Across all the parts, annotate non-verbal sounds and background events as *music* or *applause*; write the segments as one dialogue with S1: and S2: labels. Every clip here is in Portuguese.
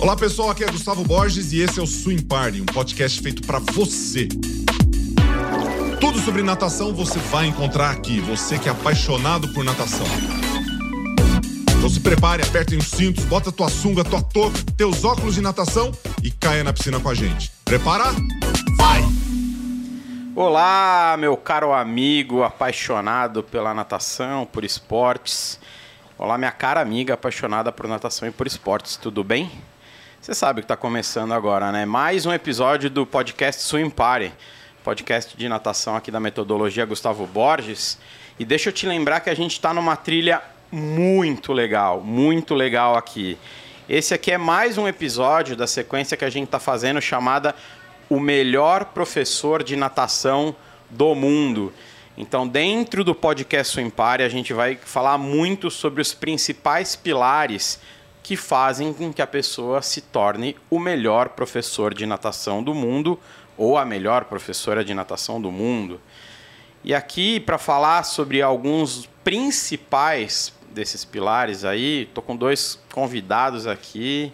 S1: Olá pessoal, aqui é Gustavo Borges e esse é o Swim Party, um podcast feito para você. Tudo sobre natação você vai encontrar aqui, você que é apaixonado por natação. Então se prepare, aperte os cintos, bota tua sunga, tua touca, teus óculos de natação e caia na piscina com a gente. Prepara? Vai!
S2: Olá, meu caro amigo apaixonado pela natação, por esportes. Olá, minha cara amiga apaixonada por natação e por esportes, tudo bem? Você sabe que está começando agora, né? Mais um episódio do podcast Swim Party, podcast de natação aqui da metodologia Gustavo Borges. E deixa eu te lembrar que a gente está numa trilha muito legal, muito legal aqui. Esse aqui é mais um episódio da sequência que a gente está fazendo chamada O Melhor Professor de Natação do Mundo. Então, dentro do podcast Swim Party, a gente vai falar muito sobre os principais pilares que fazem com que a pessoa se torne o melhor professor de natação do mundo ou a melhor professora de natação do mundo. E aqui, para falar sobre alguns principais desses pilares aí, tô com dois convidados aqui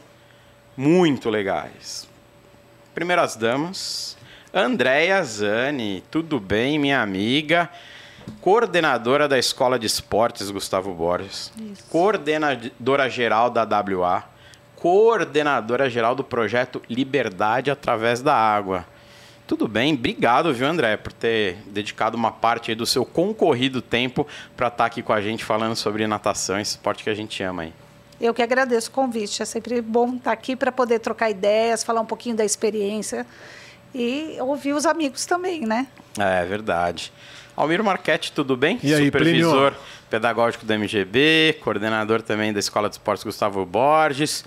S2: muito legais. Primeiras damas, Andréia Zani, tudo bem, minha amiga? Coordenadora da Escola de Esportes Gustavo Borges, Isso. coordenadora geral da WA, coordenadora geral do projeto Liberdade através da Água. Tudo bem, obrigado, viu, André, por ter dedicado uma parte do seu concorrido tempo para estar tá aqui com a gente falando sobre natação, esse esporte que a gente ama aí.
S3: Eu que agradeço o convite. É sempre bom estar tá aqui para poder trocar ideias, falar um pouquinho da experiência e ouvir os amigos também, né?
S2: É verdade. Almiro Marchetti, tudo bem? E aí, Supervisor Plínio? pedagógico da MGB, coordenador também da Escola de Esportes Gustavo Borges,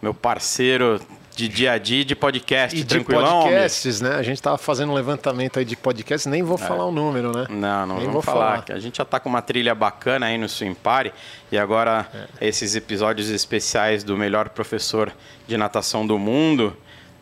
S2: meu parceiro de dia a dia de podcast,
S4: e tranquilão? de podcasts, né? A gente estava fazendo um levantamento aí de podcasts, nem vou é. falar o número, né?
S2: Não, não nem vou falar. falar. A gente já está com uma trilha bacana aí no Swim Party e agora é. esses episódios especiais do melhor professor de natação do mundo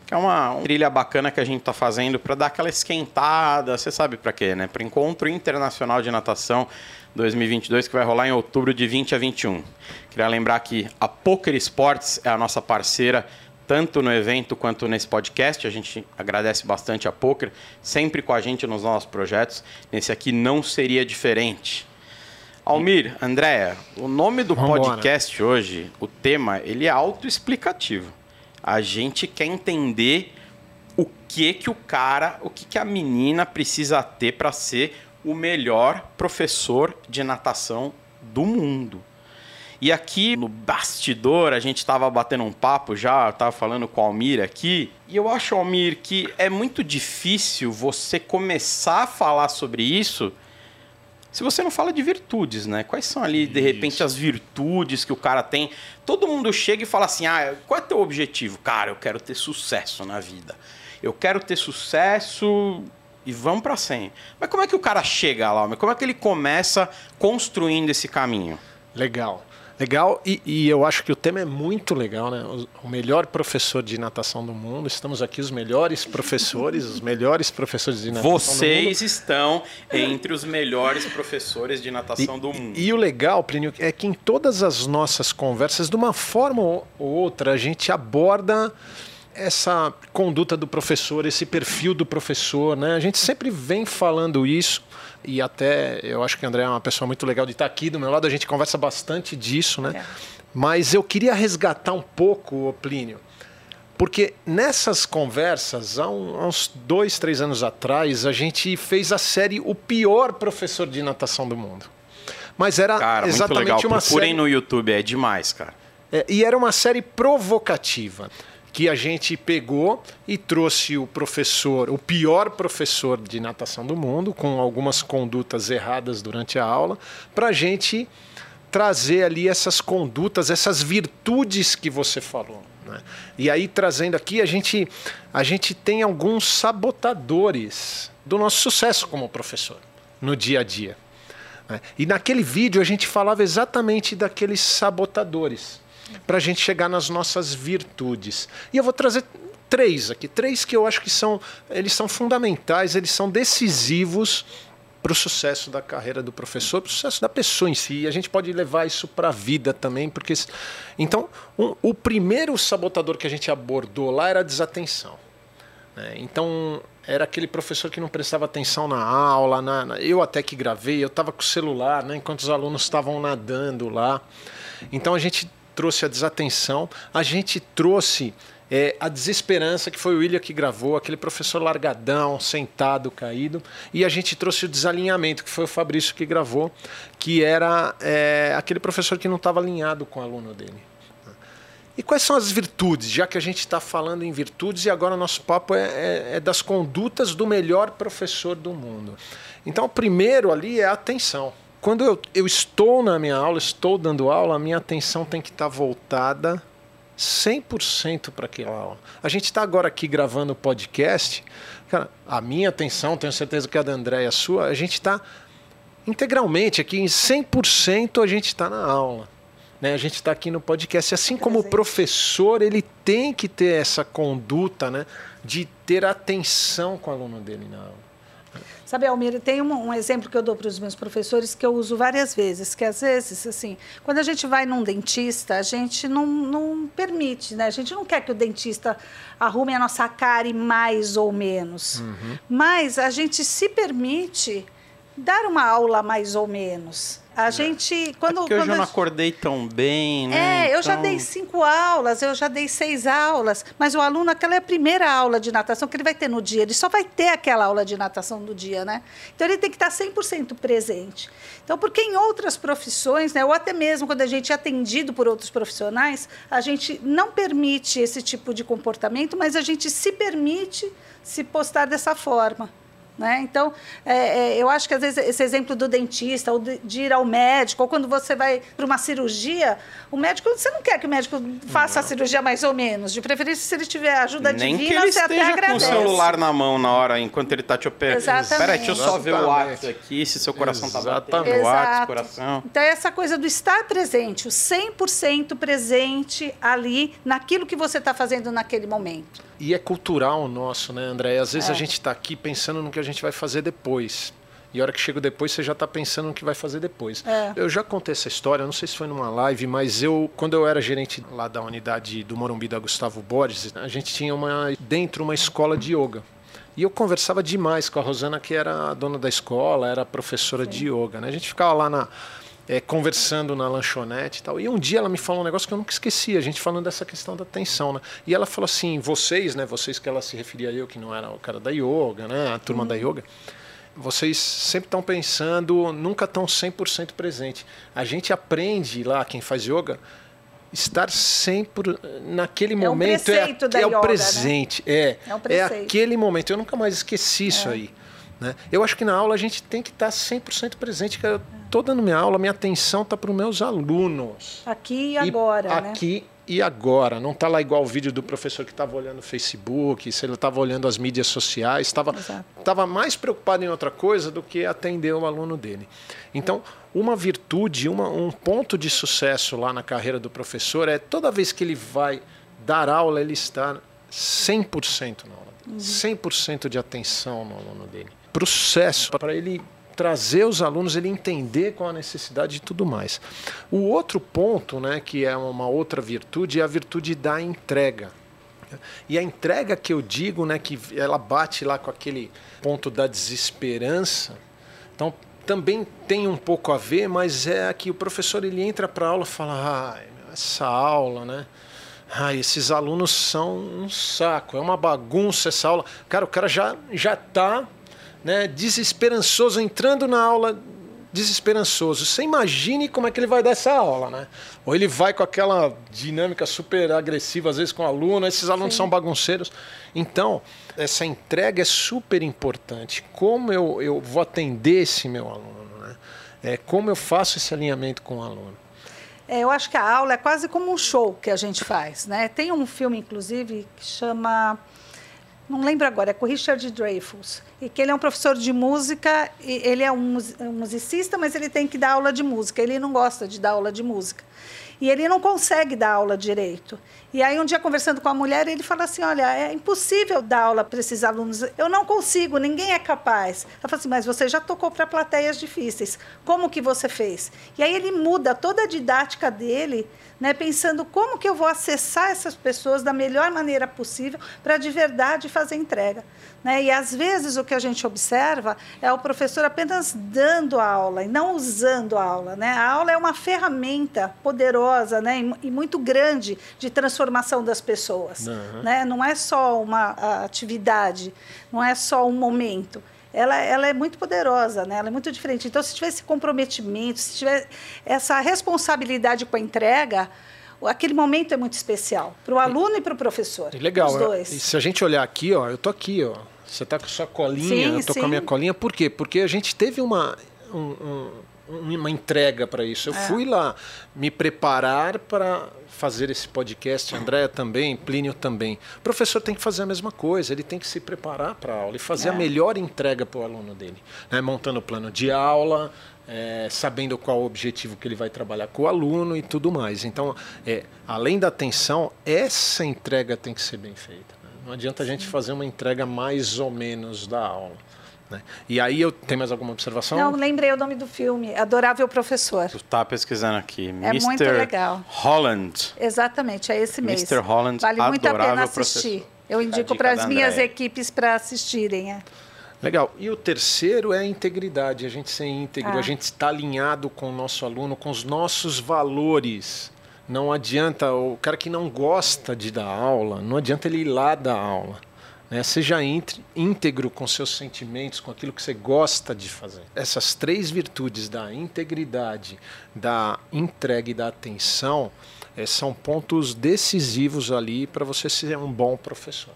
S2: que é uma, trilha bacana que a gente está fazendo para dar aquela esquentada, você sabe para quê, né? Para o Encontro Internacional de Natação 2022, que vai rolar em outubro de 20 a 21. Queria lembrar que a Poker Sports é a nossa parceira, tanto no evento quanto nesse podcast. A gente agradece bastante a Poker, sempre com a gente nos nossos projetos. Nesse aqui não seria diferente. Almir, Andréa, o nome do Vambora. podcast hoje, o tema, ele é autoexplicativo. A gente quer entender o que que o cara, o que que a menina precisa ter para ser o melhor professor de natação do mundo. E aqui no bastidor, a gente estava batendo um papo já, estava falando com o Almir aqui, e eu acho, Almir, que é muito difícil você começar a falar sobre isso se você não fala de virtudes, né? Quais são ali, de repente, as virtudes que o cara tem? Todo mundo chega e fala assim: ah, qual é teu objetivo? Cara, eu quero ter sucesso na vida. Eu quero ter sucesso e vamos para sempre. Mas como é que o cara chega lá? Como é que ele começa construindo esse caminho?
S4: Legal. Legal, e, e, eu acho que o tema é muito legal, né? O, o, melhor professor de natação do mundo. Estamos aqui, os melhores professores, os melhores professores de natação
S2: Vocês
S4: do mundo.
S2: estão entre os melhores professores de natação
S4: e,
S2: do mundo.
S4: E, e, o legal, Plínio, é que em todas as nossas conversas, de uma forma ou outra, a gente aborda essa conduta do professor, esse perfil do professor, né? A gente sempre vem falando isso e até eu acho que o André é uma pessoa muito legal de estar aqui do meu lado, a gente conversa bastante disso, né? É. Mas eu queria resgatar um pouco, o Plínio, porque nessas conversas, há, uns dois, três anos atrás, a gente fez a série O Pior Professor de Natação do Mundo. Mas era
S2: cara,
S4: exatamente
S2: muito legal.
S4: uma
S2: Procurem
S4: série...
S2: no YouTube, é demais, cara.
S4: É, e era uma série provocativa que a gente pegou e trouxe o professor, o pior professor de natação do mundo, com algumas condutas erradas durante a aula, para a gente trazer ali essas condutas, essas virtudes que você falou. Né? E aí, trazendo aqui, a gente, a gente tem alguns sabotadores do nosso sucesso como professor no dia a dia. Né? E naquele vídeo a gente falava exatamente daqueles sabotadores para a gente chegar nas nossas virtudes. E eu vou trazer três aqui, três que eu acho que são, eles são fundamentais, eles são decisivos para o sucesso da carreira do professor, para o sucesso da pessoa em si. E a gente pode levar isso para a vida também, porque então um, o primeiro sabotador que a gente abordou lá era a desatenção. Né? Então era aquele professor que não prestava atenção na aula, na, na eu até que gravei, eu estava com o celular, né, enquanto os alunos estavam nadando lá. Então a gente trouxe a desatenção, a gente trouxe é, a desesperança, que foi o William que gravou, aquele professor largadão, sentado, caído, e a gente trouxe o desalinhamento, que foi o Fabrício que gravou, que era é, aquele professor que não estava alinhado com o aluno dele. E quais são as virtudes? Já que a gente está falando em virtudes e agora nosso papo é, é, é, das condutas do melhor professor do mundo. Então, o primeiro ali é a atenção. Quando eu, eu estou na minha aula, estou dando aula, a minha atenção tem que estar tá voltada 100% para aquela aula. A gente está agora aqui gravando o podcast. Cara, a minha atenção, tenho certeza que a da André e a sua, a gente está integralmente aqui, em 100% a gente está na aula. Né? A gente está aqui no podcast. Assim como o professor, ele tem que ter essa conduta né? de ter atenção com o aluno dele na aula.
S3: Sabe, Almir, tem um, um, exemplo que eu dou para os meus professores que eu uso várias vezes, que às vezes, assim, quando a gente vai num dentista, a gente não, não permite, né? A gente não quer que o dentista arrume a nossa cara e mais ou menos. Uhum. Mas a gente se permite dar uma aula mais ou menos. A é. gente, quando. É
S2: porque
S3: quando
S2: eu já não acordei tão bem, né?
S3: É, eu já dei cinco aulas, eu já dei seis aulas, mas o aluno, aquela é a primeira aula de natação que ele vai ter no dia, ele só vai ter aquela aula de natação do dia, né? Então ele tem que estar 100% presente. Então, porque em outras profissões, né, ou até mesmo quando a gente é atendido por outros profissionais, a gente não permite esse tipo de comportamento, mas a gente se permite se postar dessa forma. Né? Então, é, é, eu acho que às vezes esse exemplo do dentista, ou de, de ir ao médico, ou quando você vai para uma cirurgia, o médico, você não quer que o médico faça não. a cirurgia mais ou menos. De preferência, se ele tiver ajuda
S2: Nem
S3: divina,
S2: que ele
S3: você
S2: até
S3: agradece.
S2: com o celular na mão na hora, enquanto ele está te operando. Exatamente. Espera deixa eu só ver o ato aqui, se seu coração está batendo, o ato, coração.
S3: Então, é essa coisa do estar presente, o 100% presente ali, naquilo que você está fazendo naquele momento.
S4: E é cultural nosso, né, André? Às vezes é. a gente está aqui pensando no que a gente vai fazer depois. E a hora que chega depois, você já está pensando no que vai fazer depois. É. Eu já contei essa história, não sei se foi numa live, mas eu, quando eu era gerente lá da unidade do Morumbi da Gustavo Borges, a gente tinha uma dentro uma escola de yoga. E eu conversava demais com a Rosana, que era a dona da escola, era professora Sim. de yoga. Né? A gente ficava lá na, é, conversando na lanchonete e tal. E um dia ela me falou um negócio que eu nunca esqueci, a gente falando dessa questão da atenção, né? E ela falou assim, vocês, né? Vocês que ela se referia a eu, que não era o cara da yoga, né? A turma da yoga. Vocês sempre estão pensando, nunca estão 100% presente. A gente aprende lá, quem faz yoga, estar sempre naquele é momento.
S3: Um é,
S4: é
S3: yoga,
S4: o presente.
S3: Né?
S4: É, é, um é aquele momento. Eu nunca mais esqueci isso é. aí. Né? Eu acho que na aula a gente tem que estar 100% presente. Eu estou dando minha aula, minha atenção está para os meus alunos.
S3: Aqui e agora,
S4: e, né? Aqui e agora. Não está lá igual o vídeo do professor que estava olhando o Facebook, se ele estava olhando as mídias sociais, estava mais preocupado em outra coisa do que atender o aluno dele. Então, uma virtude, uma, um ponto de sucesso lá na carreira do professor é toda vez que ele vai dar aula, ele está 100% na aula, uhum. 100% de atenção no aluno dele para o sucesso, para ele trazer os alunos, ele entender qual a necessidade e tudo mais. O outro ponto, né, que é uma outra virtude, é a virtude da entrega. E a entrega que eu digo, né, que ela bate lá com aquele ponto da desesperança. Então, também tem um pouco a ver, mas é que o professor ele entra para a aula e fala: ah, essa aula, né? Ah, esses alunos são um saco, é uma bagunça essa aula. Cara, o cara já já está né, desesperançoso, entrando na aula desesperançoso. Você imagine como é que ele vai dar essa aula, né? Ou ele vai com aquela dinâmica super agressiva, às vezes com o aluno, esses alunos Sim. são bagunceiros. Então, essa entrega é super importante. Como eu, eu vou atender esse meu aluno, né? É, como eu faço esse alinhamento com o aluno.
S3: É, eu acho que a aula é quase como um show que a gente faz, né? Tem um filme, inclusive, que chama não lembro agora, é com Richard Dreyfuss, e que ele é um professor de música, ele é um musicista, mas ele tem que dar aula de música, ele não gosta de dar aula de música. E ele não consegue dar aula direito. E aí, um dia, conversando com a mulher, ele fala assim: Olha, é impossível dar aula para esses alunos. Eu não consigo, ninguém é capaz. Ela fala assim: Mas você já tocou para plateias difíceis. Como que você fez? E aí, ele muda toda a didática dele, né, pensando como que eu vou acessar essas pessoas da melhor maneira possível para de verdade fazer entrega. Né? E às vezes o que a gente observa é o professor apenas dando a aula e não usando a aula. Né? A aula é uma ferramenta poderosa né? e muito grande de transformação das pessoas. Uhum. Né? Não é só uma atividade, não é só um momento ela, ela é muito poderosa, né? ela é muito diferente. Então, se tiver esse comprometimento, se tiver essa responsabilidade com a entrega, aquele momento é muito especial para o aluno e, e para o professor.
S4: Legal. Os dois. E se a gente olhar aqui, ó, eu tô aqui, ó. Você está com sua colinha, sim, eu tô sim. com a minha colinha. Por quê? Porque a gente teve uma, um, um, uma entrega para isso. Eu é. fui lá me preparar para fazer esse podcast, Andréa também, Plínio também. O professor tem que fazer a mesma coisa, ele tem que se preparar para a aula e fazer é. a melhor entrega para o aluno dele. Né? Montando o plano de aula, é, sabendo qual o objetivo que ele vai trabalhar com o aluno e tudo mais. Então, é, além da atenção, essa entrega tem que ser bem feita. Não adianta a gente fazer uma entrega mais ou menos da aula. Né? E aí eu tem mais alguma observação?
S3: Não, lembrei o nome do filme, Adorável Professor.
S2: Tu tá pesquisando aqui.
S3: É Mr. muito legal.
S2: Holland.
S3: Exatamente, é esse mesmo.
S2: Mr. Holland,
S3: Vale muito a pena
S2: assistir.
S3: Professor. Eu indico para as minhas equipes para assistirem. É.
S4: Legal. E o terceiro é a integridade, a gente ser íntegro, ah. a gente estar alinhado com o nosso aluno, com os nossos valores. Não adianta, o cara que não gosta de dar aula, não adianta ele ir lá dar aula. Né? Seja íntegro com seus sentimentos, com aquilo que você gosta de fazer. Essas três virtudes da integridade, da entrega e da atenção é, são pontos decisivos ali para você ser um bom professor.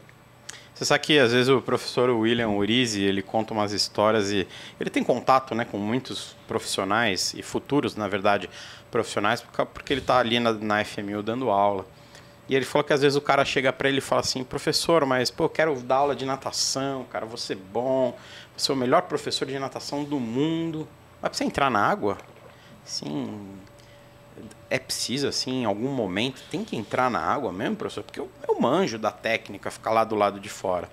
S2: Você sabe que às vezes o professor William Urizi, ele conta umas histórias e ele tem contato né, com muitos profissionais e futuros, na verdade, profissionais, porque ele está ali na, na FMU dando aula. E ele falou que às vezes o cara chega para ele e fala assim, professor, mas pô, eu quero dar aula de natação, cara, vou ser bom, vou ser o melhor professor de natação do mundo. Mas pra você entrar na água, sim, é preciso, assim, em algum momento, tem que entrar na água mesmo, professor? Porque eu, eu manjo da técnica, ficar lá do lado de fora.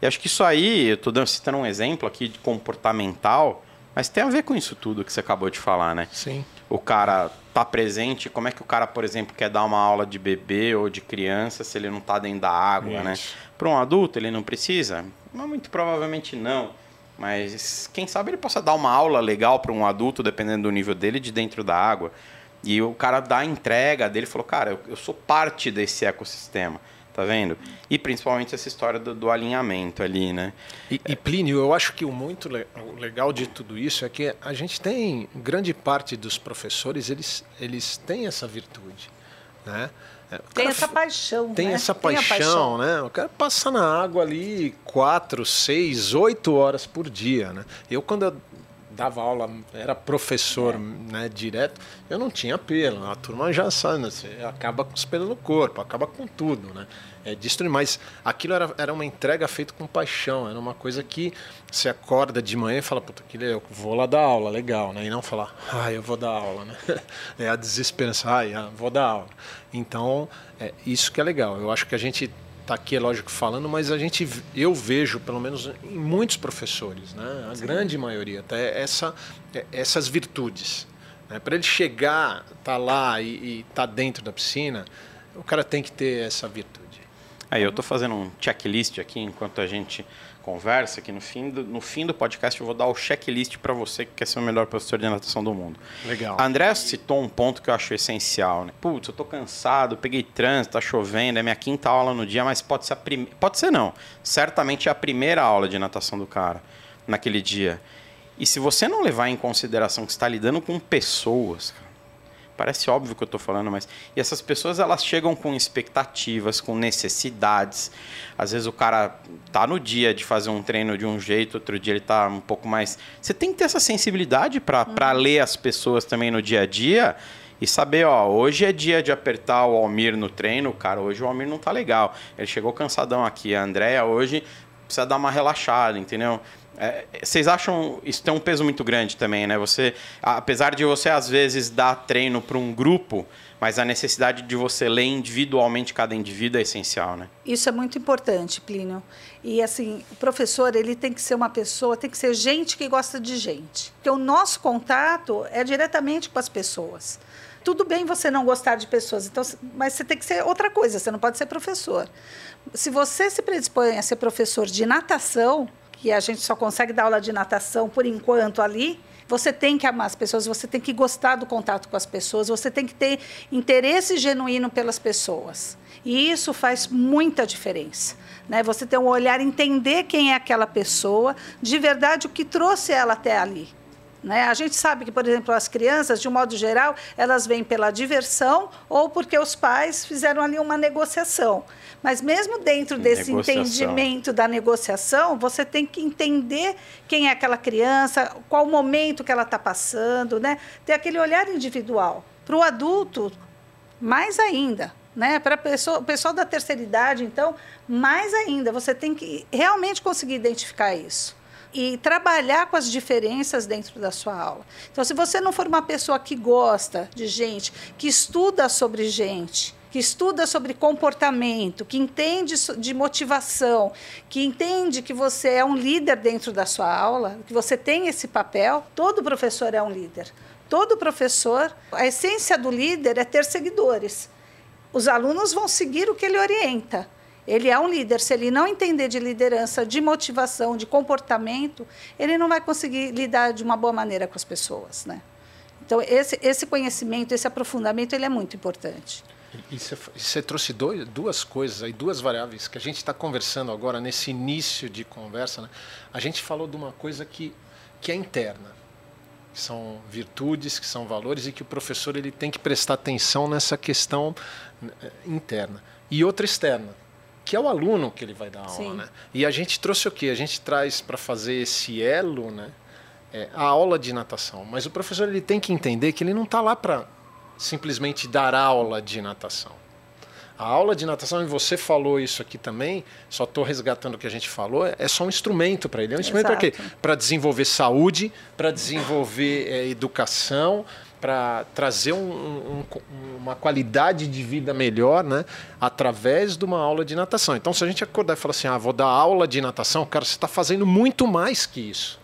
S2: E acho que isso aí, eu estou citando um exemplo aqui de comportamental, mas tem a ver com isso tudo que você acabou de falar, né?
S4: Sim.
S2: O cara tá presente, como é que o cara, por exemplo, quer dar uma aula de bebê ou de criança se ele não tá dentro da água, né? isso. né? Para um adulto, ele não precisa? Muito provavelmente não. Mas quem sabe ele possa dar uma aula legal para um adulto, dependendo do nível dele, de dentro da água. E o cara dá a entrega dele falou, cara, eu, eu sou parte desse ecossistema. Tá vendo? E principalmente essa história do, do alinhamento ali, né?
S4: E, e, Plínio, eu acho que o muito le o legal de tudo isso é que a gente tem grande parte dos professores, eles, eles têm essa virtude, né?
S3: É, tem essa paixão,
S4: Tem
S3: né?
S4: essa paixão, tem paixão, né? O cara passa na água ali quatro, seis, oito horas por dia, né? Eu, quando eu dava aula, era professor né, direto, eu não tinha pelo. A turma já sabe, né, você acaba com os pelos no corpo, acaba com tudo, né? É destruir. Mas aquilo era, era uma entrega feita com paixão, era uma coisa que você acorda de manhã e fala, puta, que eu vou lá dar aula, legal, né? E não falar, ah, eu vou dar aula, né? *laughs* É a desesperança, ah, vou dar aula. Então, é isso que é legal. Eu acho que a gente está aqui, é lógico, falando, mas a gente, eu vejo, pelo menos em muitos professores, né, a Sim. grande maioria, até essa, é, essas virtudes. Né, Para ele chegar, tá lá e estar tá dentro da piscina, o cara tem que ter essa virtude.
S2: Aí eu estou fazendo um checklist aqui enquanto a gente conversa, que no fim do, no fim do podcast eu vou dar o checklist para você que quer ser o melhor professor de natação do mundo.
S4: Legal.
S2: A André citou um ponto que eu acho essencial, né? Putz, eu tô cansado, peguei trânsito, tá chovendo, é minha quinta aula no dia, mas pode ser a primeira. Pode ser não. Certamente é a primeira aula de natação do cara naquele dia. E se você não levar em consideração que está lidando com pessoas, Parece óbvio que eu estou falando, mas. E essas pessoas elas chegam com expectativas, com necessidades. Às vezes o cara tá no dia de fazer um treino de um jeito, outro dia ele tá um pouco mais. Você tem que ter essa sensibilidade para uhum. ler as pessoas também no dia a dia e saber, ó, hoje é dia de apertar o Almir no treino, cara, hoje o Almir não tá legal. Ele chegou cansadão aqui. A Andrea hoje precisa dar uma relaxada, entendeu? É, vocês acham isso tem um peso muito grande também, né? Você, apesar de você às vezes dar treino para um grupo, mas a necessidade de você ler individualmente cada indivíduo é essencial, né?
S3: Isso é muito importante, Plínio. E assim, o professor ele tem que ser uma pessoa, tem que ser gente que gosta de gente. Porque o nosso contato é diretamente com as pessoas. Tudo bem você não gostar de pessoas, então, mas você tem que ser outra coisa, você não pode ser professor. Se você se predispõe a ser professor de natação, que a gente só consegue dar aula de natação por enquanto ali, você tem que amar as pessoas, você tem que gostar do contato com as pessoas, você tem que ter interesse genuíno pelas pessoas. E isso faz muita diferença. Né? Você ter um olhar, entender quem é aquela pessoa, de verdade o que trouxe ela até ali. Né? A gente sabe que, por exemplo, as crianças, de um modo geral, elas vêm pela diversão ou porque os pais fizeram ali uma negociação. Mas mesmo dentro desse entendimento da negociação, você tem que entender quem é aquela criança, qual o momento que ela está passando, né? ter aquele olhar individual. Para o adulto, mais ainda. Né? Para o pessoal da terceira idade, então, mais ainda, você tem que realmente conseguir identificar isso e trabalhar com as diferenças dentro da sua aula. Então, se você não for uma pessoa que gosta de gente, que estuda sobre gente, que estuda sobre comportamento, que entende de motivação, que entende que você é um líder dentro da sua aula, que você tem esse papel, todo professor é um líder. Todo professor, a essência do líder é ter seguidores. Os alunos vão seguir o que ele orienta. Ele é um líder. Se ele não entender de liderança, de motivação, de comportamento, ele não vai conseguir lidar de uma boa maneira com as pessoas, né? Então esse, esse conhecimento, esse aprofundamento, ele é muito importante.
S4: E você trouxe dois, duas coisas aí, duas variáveis que a gente está conversando agora nesse início de conversa. Né? A gente falou de uma coisa que, que é interna, que são virtudes, que são valores e que o professor ele tem que prestar atenção nessa questão né, interna. E outra externa, que é o aluno que ele vai dar aula. Né? E a gente trouxe o quê? A gente traz para fazer esse elo, né? É, a aula de natação. Mas o professor ele tem que entender que ele não está lá para simplesmente dar aula de natação. A aula de natação, e você falou isso aqui também, só estou resgatando o que a gente falou, é só um instrumento para ele. É um instrumento para quê? Para desenvolver saúde, para desenvolver é, educação, para trazer um, um, uma qualidade de vida melhor né, através de uma aula de natação. Então, se a gente acordar e falar assim, ah, vou dar aula de natação, cara, você está fazendo muito mais que isso.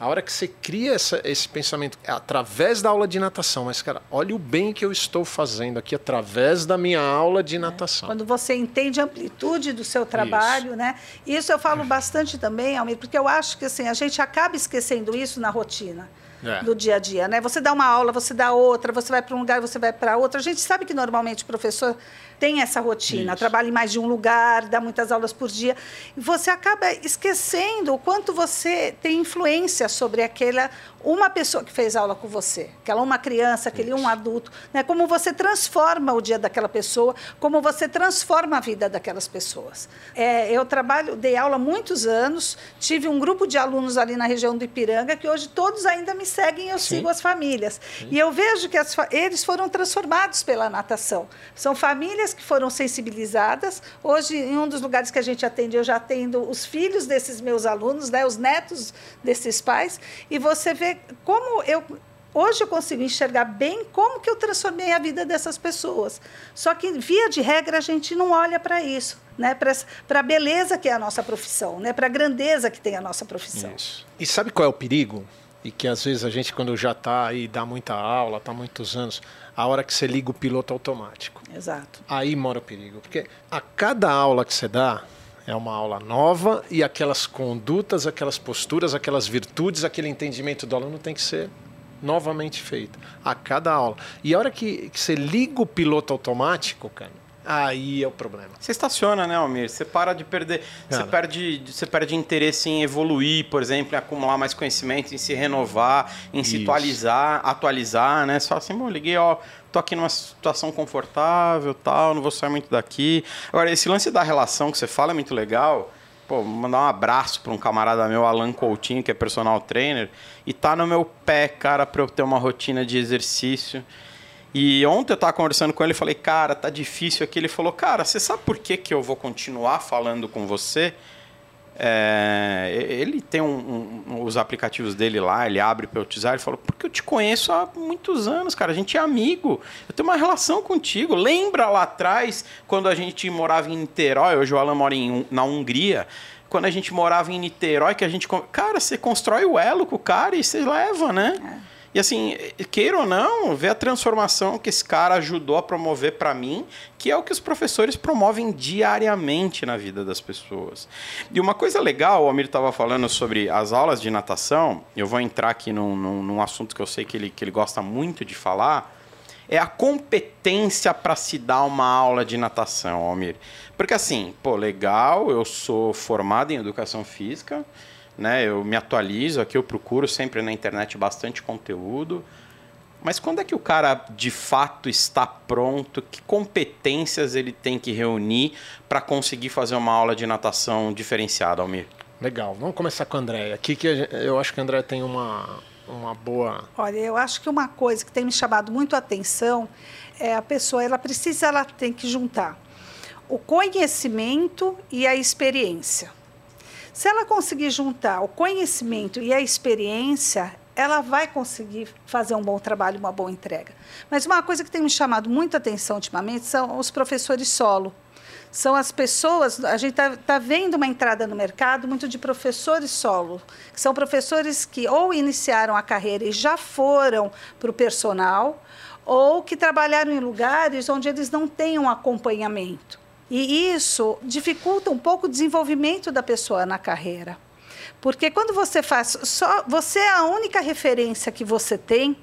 S4: A hora que você cria essa, esse pensamento é através da aula de natação, mas, cara, olha o bem que eu estou fazendo aqui através da minha aula de é. natação.
S3: Quando você entende a amplitude do seu trabalho, isso. né? Isso eu falo bastante também, Almir, porque eu acho que assim, a gente acaba esquecendo isso na rotina. É. do dia a dia, né? Você dá uma aula, você dá outra, você vai para um lugar, você vai para outro. A gente sabe que normalmente o professor tem essa rotina, Isso. trabalha em mais de um lugar, dá muitas aulas por dia, e você acaba esquecendo o quanto você tem influência sobre aquela uma pessoa que fez aula com você, aquela uma criança, aquele Isso. um adulto, né? Como você transforma o dia daquela pessoa, como você transforma a vida daquelas pessoas. É, eu trabalho, dei aula há muitos anos, tive um grupo de alunos ali na região do Ipiranga que hoje todos ainda me seguem, eu Sim. sigo as famílias Sim. e eu vejo que as, eles foram transformados pela natação. São famílias que foram sensibilizadas. Hoje, em um dos lugares que a gente atende, eu já atendo os filhos desses meus alunos, né, os netos desses pais, e você vê como eu Hoje eu consigo enxergar bem como que eu transformei a vida dessas pessoas. Só que, via de regra, a gente não olha para isso, né? para a beleza que é a nossa profissão, né? para a grandeza que tem a nossa profissão.
S4: Isso. E sabe qual é o perigo? E que às vezes a gente, quando já está aí, dá muita aula, está muitos anos, a hora que você liga o piloto automático.
S3: Exato.
S4: Aí mora o perigo. Porque a cada aula que você dá, é uma aula nova e aquelas condutas, aquelas posturas, aquelas virtudes, aquele entendimento do aluno tem que ser novamente feito a cada aula. E a hora que, que você liga o piloto automático, cara, Aí é o problema.
S2: Você estaciona, né, Almir? Você para de perder. Você perde, você perde interesse em evoluir, por exemplo, em acumular mais conhecimento, em se renovar, em Isso. se atualizar, atualizar, né? Só assim, bom, liguei, ó, tô aqui numa situação confortável, tal, não vou sair muito daqui. Agora, esse lance da relação que você fala é muito legal. Pô, mandar um abraço para um camarada meu, Alan Coutinho, que é personal trainer, e tá no meu pé, cara, para eu ter uma rotina de exercício. E ontem eu estava conversando com ele falei, cara, tá difícil aqui. Ele falou, cara, você sabe por que, que eu vou continuar falando com você? É, ele tem um, um, os aplicativos dele lá, ele abre para eu utilizar. Ele falou: Porque eu te conheço há muitos anos, cara. A gente é amigo. Eu tenho uma relação contigo. Lembra lá atrás, quando a gente morava em Niterói? Hoje o Alan mora em, na Hungria. Quando a gente morava em Niterói, que a gente. Cara, você constrói o elo com o cara e você leva, né? É. E assim, queira ou não, ver a transformação que esse cara ajudou a promover para mim, que é o que os professores promovem diariamente na vida das pessoas. E uma coisa legal, o Amir estava falando sobre as aulas de natação, eu vou entrar aqui num, num, num assunto que eu sei que ele, que ele gosta muito de falar, é a competência para se dar uma aula de natação, Almir. Porque assim, pô, legal, eu sou formado em educação física, né? Eu me atualizo aqui, eu procuro sempre na internet bastante conteúdo. Mas quando é que o cara de fato está pronto? Que competências ele tem que reunir para conseguir fazer uma aula de natação diferenciada, Almir?
S4: Legal. Vamos começar com a André. Aqui que eu acho que a André tem uma, uma boa.
S3: Olha, eu acho que uma coisa que tem me chamado muito a atenção é a pessoa, ela precisa, ela tem que juntar o conhecimento e a experiência. Se ela conseguir juntar o conhecimento e a experiência, ela vai conseguir fazer um bom trabalho, uma boa entrega. Mas uma coisa que tem me chamado muita atenção ultimamente são os professores solo. São as pessoas, a gente está tá vendo uma entrada no mercado muito de professores solo, que são professores que ou iniciaram a carreira e já foram para o personal, ou que trabalharam em lugares onde eles não têm um acompanhamento. E isso dificulta um pouco o desenvolvimento da pessoa na carreira. Porque quando você faz só, você é a única referência que você tem,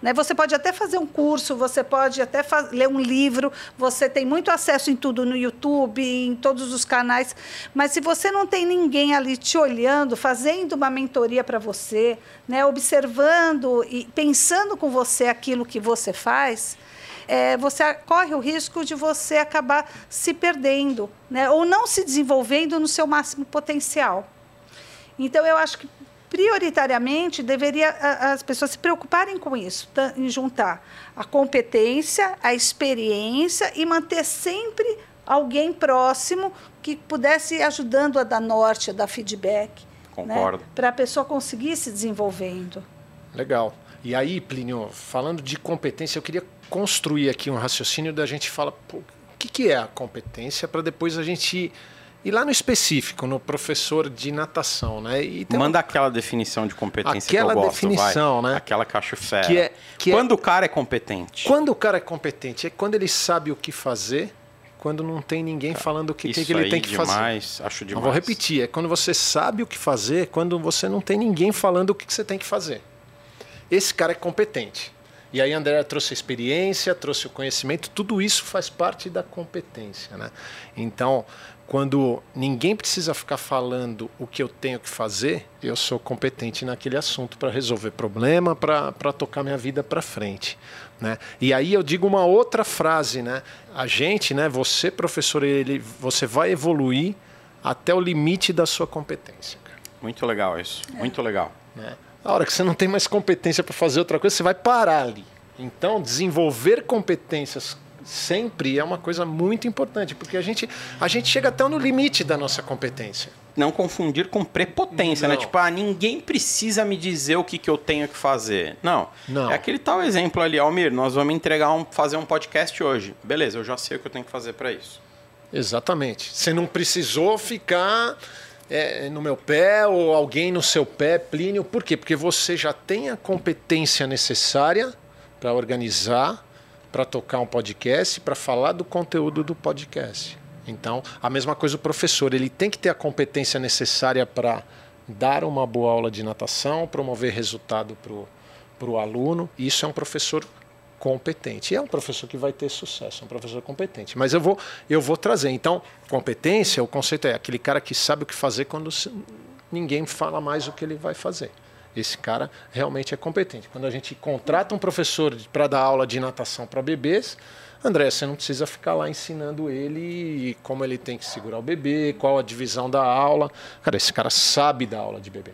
S3: né? Você pode até fazer um curso, você pode até ler um livro, você tem muito acesso em tudo no YouTube, em todos os canais, mas se você não tem ninguém ali te olhando, fazendo uma mentoria para você, né? observando e pensando com você aquilo que você faz, é, você corre o risco de você acabar se perdendo, né? ou não se desenvolvendo no seu máximo potencial. Então, eu acho que prioritariamente deveria as pessoas se preocuparem com isso, em juntar a competência, a experiência e manter sempre alguém próximo que pudesse ir ajudando a dar norte, a dar feedback.
S2: Né? Concordo.
S3: Né? Para a pessoa conseguir se desenvolvendo.
S4: Legal. E aí, Plínio, falando de competência, eu queria construir aqui um raciocínio da gente fala pô, o que, que é a competência para depois a gente ir lá no específico, no professor de natação, né?
S2: Manda uma... aquela definição de competência
S4: aquela
S2: que eu
S4: gosto, definição, vai. né?
S2: Aquela caixa fera. Que é, que é quando é... o cara é competente.
S4: Quando o cara é competente é quando ele sabe o que fazer, quando não tem ninguém falando o que, que ele tem que
S2: demais,
S4: fazer.
S2: Acho demais.
S4: Eu vou repetir, é quando você sabe o que fazer, quando você não tem ninguém falando o que você tem que fazer. Esse cara é competente. E aí a André trouxe a experiência, trouxe o conhecimento, tudo isso faz parte da competência. Né? Então, quando ninguém precisa ficar falando o que eu tenho que fazer, eu sou competente naquele assunto para resolver problema, para tocar minha vida para frente. Né? E aí eu digo uma outra frase, né? A gente, né? Você, professor, ele, você vai evoluir até o limite da sua competência.
S2: Muito legal isso, muito legal.
S4: Né? A hora que você não tem mais competência para fazer outra coisa, você vai parar ali. Então, desenvolver competências sempre é uma coisa muito importante, porque a gente, a gente chega até no limite da nossa competência.
S2: Não confundir com prepotência, né? não. né? Tipo, ah, ninguém precisa me dizer o que, que eu tenho que fazer. Não. não. É aquele tal exemplo ali, Almir, nós vamos entregar um, fazer um podcast hoje. Beleza, eu já sei o que eu tenho que fazer para isso.
S4: Exatamente. Você não precisou ficar é, no meu pé ou alguém no seu pé, Plínio. Por quê? Porque você já tem a competência necessária para organizar, para tocar um podcast, para falar do conteúdo do podcast. Então, a mesma coisa o professor, ele tem que ter a competência necessária para dar uma boa aula de natação, promover resultado para o aluno. Isso é um professor competente. E é um professor que vai ter sucesso, é um professor competente. Mas eu vou, eu vou trazer. Então, competência, o conceito é aquele cara que sabe o que fazer quando ninguém fala mais o que ele vai fazer. Esse cara realmente é competente. Quando a gente contrata um professor para dar aula de natação para bebês, André, você não precisa ficar lá ensinando ele como ele tem que segurar o bebê, qual a divisão da aula. Cara, esse cara sabe da aula de bebê.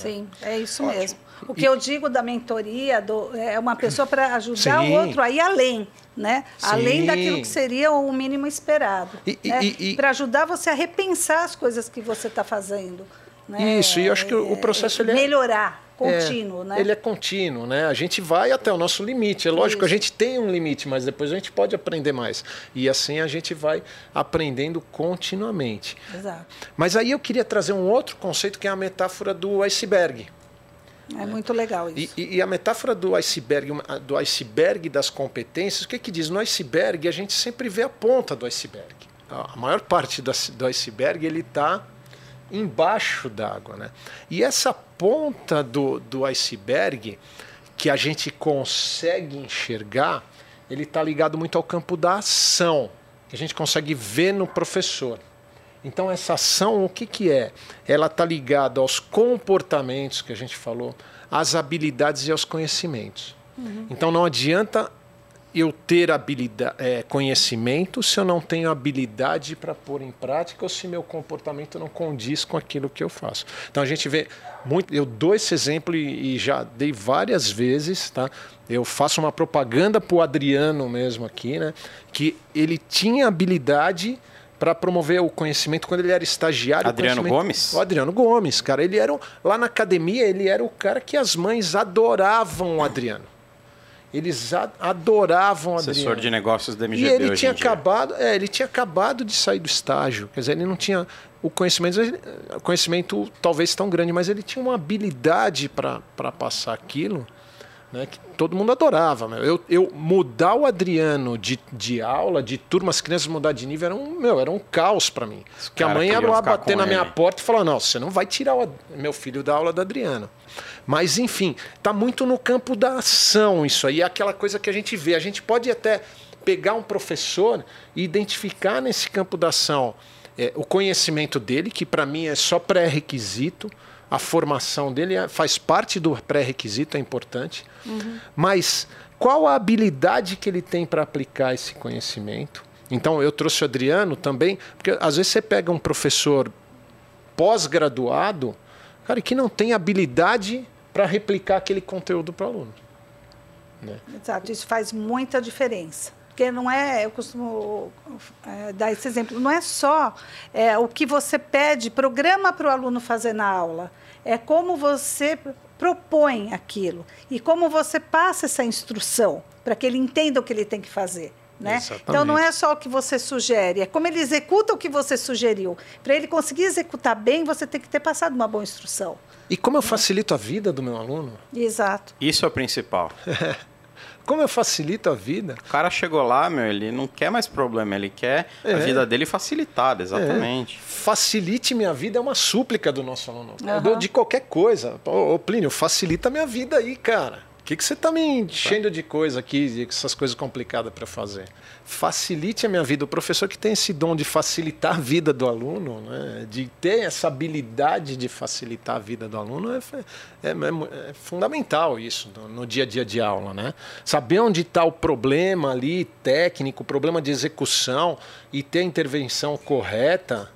S3: Sim, é isso mesmo. O que eu digo da mentoria do, é uma pessoa para ajudar
S4: Sim.
S3: o outro a ir além, né? Além
S4: Sim.
S3: daquilo que seria o mínimo esperado.
S4: E- e-
S3: né?
S4: e- e-
S3: Para ajudar você a repensar as coisas que você está fazendo. Né?
S4: Isso, e eu acho que o- o processo, ele é-
S3: melhorar,
S4: É,
S3: contínuo, né?
S4: Ele é contínuo, né? A gente vai até o nosso limite. É lógico, a
S3: Isso.
S4: gente tem um limite, mas depois a gente pode aprender mais. E assim a gente vai aprendendo continuamente.
S3: Exato.
S4: Mas aí eu queria trazer um outro conceito que é a metáfora do iceberg.
S3: É muito legal
S4: E,
S3: isso.
S4: e- e a metáfora do iceberg, do iceberg das competências, o que, que diz? No iceberg a gente sempre vê a ponta do iceberg. A maior parte do iceberg ele está embaixo d'água, né? E essa ponta do, do iceberg que a gente consegue enxergar, ele está ligado muito ao campo da ação, que a gente consegue ver no professor. Então essa ação, o que, que é? Ela está ligada aos comportamentos que a gente falou, às habilidades e aos conhecimentos. Então não adianta eu ter habilidade, é, conhecimento se eu não tenho habilidade para pôr em prática ou se meu comportamento não condiz com aquilo que eu faço. Então a gente vê muito. Eu dou esse exemplo e, e já dei várias vezes, tá? Eu faço uma propaganda para o Adriano mesmo aqui, né? Que ele tinha habilidade para promover o conhecimento quando ele era estagiário.
S2: Adriano Gomes?
S4: O Adriano Gomes, cara. Ele era lá na academia, ele era o cara que as mães adoravam o Adriano. Eles a- adoravam o
S2: Assessor
S4: Adriano.
S2: de negócios da
S4: E
S2: MGB
S4: ele
S2: hoje
S4: tinha acabado, é, ele tinha acabado de sair do estágio. Quer dizer, ele não tinha o conhecimento, o conhecimento talvez tão grande, mas ele tinha uma habilidade para passar aquilo, né, que todo mundo adorava. meu. Eu, eu mudar o Adriano de, de aula, de turma, as crianças mudar de nível, era um, meu, era um caos para mim. Porque a
S2: cara
S4: mãe ia lá bater na minha
S2: ele.
S4: porta e falar: não, você não vai tirar o meu filho da aula do Adriano. Mas, enfim, tá muito no campo da ação isso aí. É aquela coisa que a gente vê. A gente pode até pegar um professor e identificar nesse campo da ação é, o conhecimento dele, que para mim é só pré-requisito. A formação dele é- faz parte do pré-requisito, é importante. Mas qual a habilidade que ele tem para aplicar esse conhecimento? Então, eu trouxe o Adriano também, porque às vezes você pega um professor pós-graduado, cara, que não tem habilidade para replicar aquele conteúdo para o aluno.
S3: Exato, isso faz muita diferença. Porque não é, eu costumo é, dar esse exemplo, não é só é, o que você pede, programa para o aluno fazer na aula, é como você propõe aquilo e como você passa essa instrução para que ele entenda o que ele tem que fazer. Né? Então não é só o que você sugere, é como ele executa o que você sugeriu. Para ele conseguir executar bem, você tem que ter passado uma boa instrução.
S4: E como eu facilito a vida do meu aluno?
S3: Exato.
S2: Isso é o principal. *laughs*
S4: Como eu facilito a vida?
S2: O cara chegou lá, meu, ele não quer mais problema, ele quer a
S4: É.
S2: vida dele facilitada, exatamente.
S4: Facilite minha vida é uma súplica do nosso aluno. Do- De qualquer coisa. Ô, ô, Plínio, facilita a minha vida aí, cara. O que, que você está me enchendo de coisa aqui, essas coisas complicadas para fazer? Facilite a minha vida. O professor que tem esse dom de facilitar a vida do aluno, né, de ter essa habilidade de facilitar a vida do aluno, é, é- é- é fundamental isso no, no dia a dia de aula. Né? Saber onde está o problema ali, técnico, o problema de execução e ter a intervenção correta.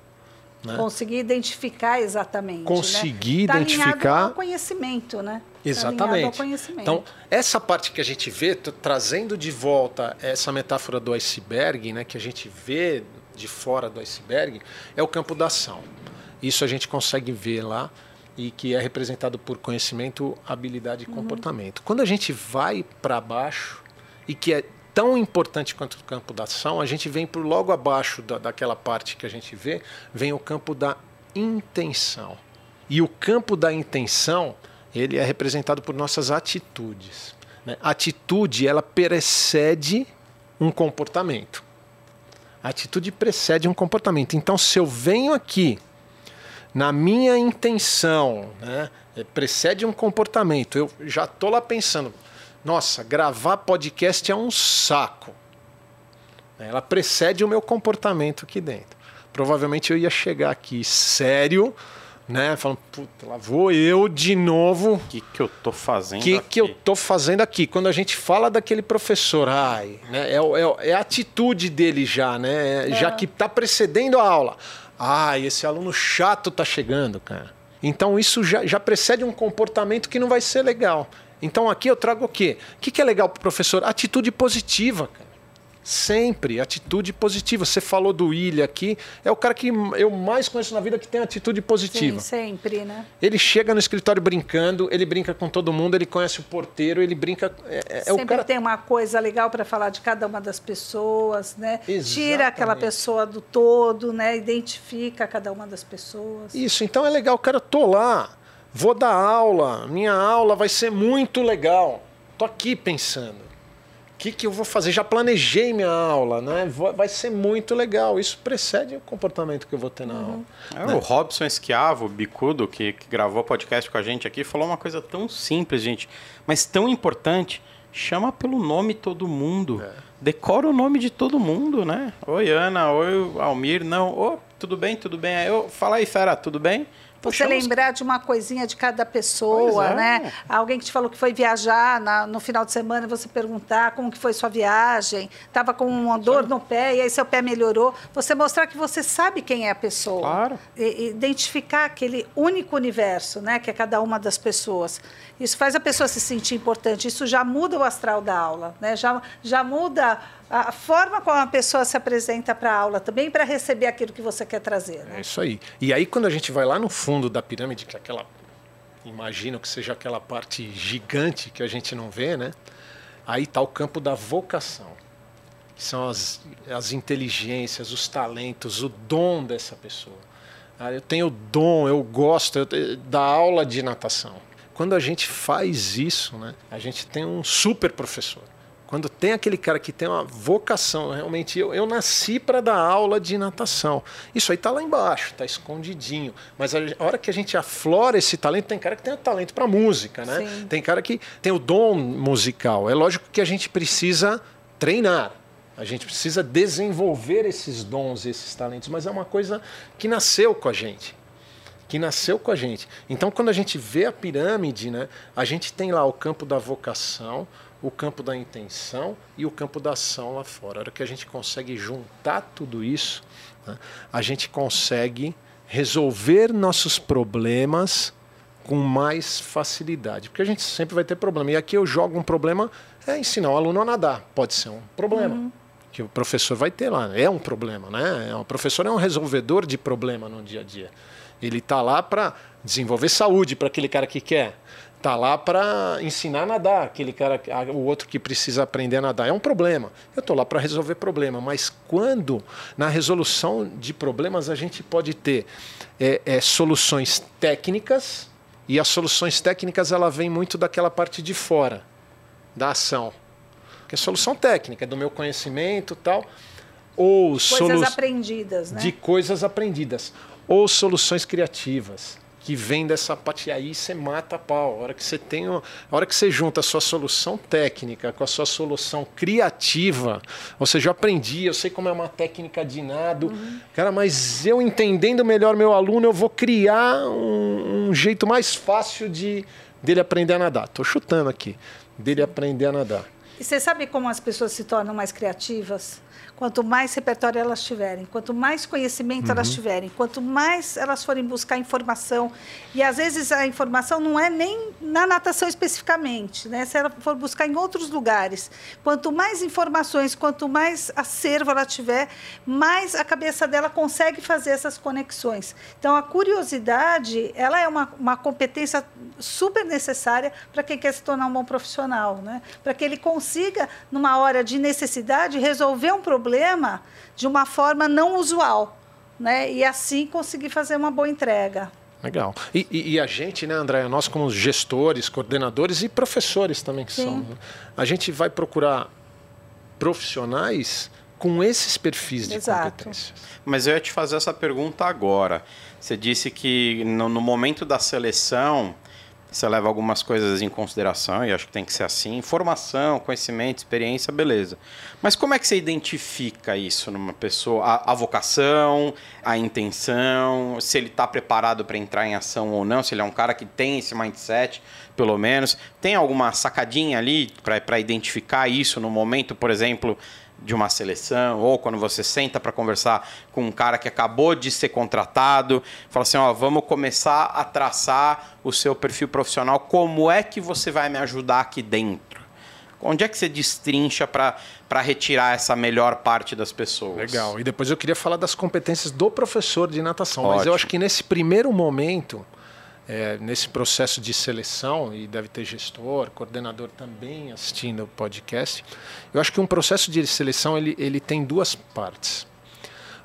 S4: Né?
S3: Conseguir identificar exatamente.
S4: Conseguir
S3: né? Tá
S4: identificar-
S3: alinhado ao conhecimento, né? Tá
S4: Exatamente. Então, essa parte que a gente vê, trazendo de volta essa metáfora do iceberg, né, que a gente vê de fora do iceberg, é o campo da ação. Isso a gente consegue ver lá e que é representado por conhecimento, habilidade e
S3: Uhum.
S4: comportamento. Quando a gente vai para baixo e que é tão importante quanto o campo da ação, a gente vem por logo abaixo da, daquela parte que a gente vê, vem o campo da intenção. E o campo da intenção, ele é representado por nossas atitudes. né? Atitude, ela precede um comportamento. Atitude precede um comportamento. Então, se eu venho aqui na minha intenção, né, eh, precede um comportamento, eu já estou lá pensando, nossa, gravar podcast é um saco. Ela precede o meu comportamento aqui dentro. Provavelmente eu ia chegar aqui sério, né? Falando, puta, lá vou eu de novo.
S2: O que, que eu tô fazendo
S4: O que,
S2: aqui?
S4: que eu tô fazendo aqui? Quando a gente fala daquele professor, ai, né? é, o- é, o- é a atitude dele já, né? É, Já que está precedendo a aula. Ai, esse aluno chato tá chegando, cara. Então isso já, já precede um comportamento que não vai ser legal. Então aqui eu trago o quê? O que, que é legal para o professor? Atitude positiva, cara. Sempre, atitude positiva. Você falou do William aqui, é o cara que eu mais conheço na vida que tem atitude positiva.
S3: Sim, sempre, né?
S4: Ele chega no escritório brincando, ele brinca com todo mundo, ele conhece o porteiro, ele brinca. É, é
S3: sempre
S4: o cara...
S3: tem uma coisa legal para falar de cada uma das pessoas, né?
S4: Exatamente.
S3: Tira aquela pessoa do todo, né? Identifica cada uma das pessoas.
S4: Isso, então é legal, cara, eu tô lá, vou dar aula, minha aula vai ser muito legal. Tô aqui pensando que, que eu vou fazer? Já planejei minha aula, né? Vai ser muito legal. Isso precede o comportamento que eu vou ter na
S3: Uhum.
S4: aula.
S2: É,
S4: né?
S2: O Robson Esquiavo, bicudo, que, que gravou podcast com a gente aqui, falou uma coisa tão simples, gente, mas tão importante. Chama pelo nome todo mundo.
S4: É.
S2: Decora o nome de todo mundo, né? Oi, Ana. Oi, Almir. Não. Ô, tudo bem, tudo bem. Eu, fala aí, fera, tudo bem?
S3: Você lembrar de uma coisinha de cada pessoa,
S2: é.
S3: né? Alguém que te falou que foi viajar na- no final de semana, você perguntar como que foi sua viagem, estava com uma dor no pé e aí seu pé melhorou. Você mostrar que você sabe quem é a pessoa.
S2: Claro.
S3: E identificar aquele único universo, né? Que é cada uma das pessoas. Isso faz a pessoa se sentir importante. Isso já muda o astral da aula, né? Já, já muda a forma como a pessoa se apresenta para a aula também para receber aquilo que você quer trazer. né?
S4: É isso aí. E aí, quando a gente vai lá no fundo da pirâmide, que é aquela. Imagino que seja aquela parte gigante que a gente não vê, né? Aí está o campo da vocação. Que são as, as inteligências, os talentos, o dom dessa pessoa. Ah, eu tenho dom, eu gosto eu da aula de natação. Quando a gente faz isso, né, a gente tem um super professor. Quando tem aquele cara que tem uma vocação, realmente, eu, eu nasci para dar aula de natação. Isso aí está lá embaixo, está escondidinho. Mas a, a hora que a gente aflora esse talento, tem cara que tem talento para música, né?
S3: Sim.
S4: Tem cara que tem o dom musical. É lógico que a gente precisa treinar. A gente precisa desenvolver esses dons, esses talentos, mas é uma coisa que nasceu com a gente. Que nasceu com a gente. Então, quando a gente vê a pirâmide, né, a gente tem lá o campo da vocação, o campo da intenção e o campo da ação lá fora. A hora que a gente consegue juntar tudo isso, né, a gente consegue resolver nossos problemas com mais facilidade. Porque a gente sempre vai ter problema. E aqui eu jogo um problema, é ensinar o aluno a nadar. Pode ser um problema. Que o professor vai ter lá. É um problema, né? É, O professor é um resolvedor de problema no dia a dia. Ele está lá para desenvolver saúde para aquele cara que quer. Está lá para ensinar a nadar, aquele cara, o outro que precisa aprender a nadar. É um problema. Eu estou lá para resolver problema. Mas quando na resolução de problemas a gente pode ter é, é, soluções técnicas e as soluções técnicas ela vem muito daquela parte de fora da ação, que é solução técnica do meu conhecimento tal, ou
S3: Coisas aprendidas, né?
S4: de coisas aprendidas ou soluções criativas que vem dessa parte e aí você mata a pau. A hora que você tem, a hora que você junta a sua solução técnica com a sua solução criativa, ou seja, eu aprendi, eu sei como é uma técnica de nado, cara, mas eu entendendo melhor meu aluno, eu vou criar um, um jeito mais fácil de dele aprender a nadar. Tô chutando aqui, dele aprender a nadar.
S3: E você sabe como as pessoas se tornam mais criativas? Quanto mais repertório elas tiverem, quanto mais conhecimento elas tiverem, quanto mais elas forem buscar informação. E às vezes a informação não é nem na natação especificamente, né? Se ela for buscar em outros lugares, quanto mais informações, quanto mais acervo ela tiver, mais a cabeça dela consegue fazer essas conexões. Então a curiosidade, ela é uma, uma competência super necessária para quem quer se tornar um bom profissional, né? Para que ele consiga, numa hora de necessidade, resolver um problema de uma forma não usual, né? E assim conseguir fazer uma boa entrega.
S4: Legal. E, e- e a gente, né, André, nós como gestores, coordenadores e professores também que
S3: Sim.
S4: somos, né, a gente vai procurar profissionais com esses perfis de
S3: Exato.
S4: competências.
S2: Mas eu ia te fazer essa pergunta agora. Você disse que no, no momento da seleção você leva algumas coisas em consideração e acho que tem que ser assim: informação, conhecimento, experiência, beleza. Mas como é que você identifica isso numa pessoa? A, a vocação, a intenção, se ele está preparado para entrar em ação ou não, se ele é um cara que tem esse mindset, pelo menos. Tem alguma sacadinha ali para identificar isso no momento, por exemplo? De uma seleção, ou quando você senta para conversar com um cara que acabou de ser contratado, fala assim, ó, vamos começar a traçar o seu perfil profissional, como é que você vai me ajudar aqui dentro? Onde é que você destrincha para retirar essa melhor parte das pessoas?
S4: Legal. E depois eu queria falar das competências do professor de natação,
S2: Ótimo.
S4: mas eu acho que nesse primeiro momento é, nesse processo de seleção, e deve ter gestor, coordenador também assistindo o podcast, eu acho que um processo de seleção ele, ele tem duas partes.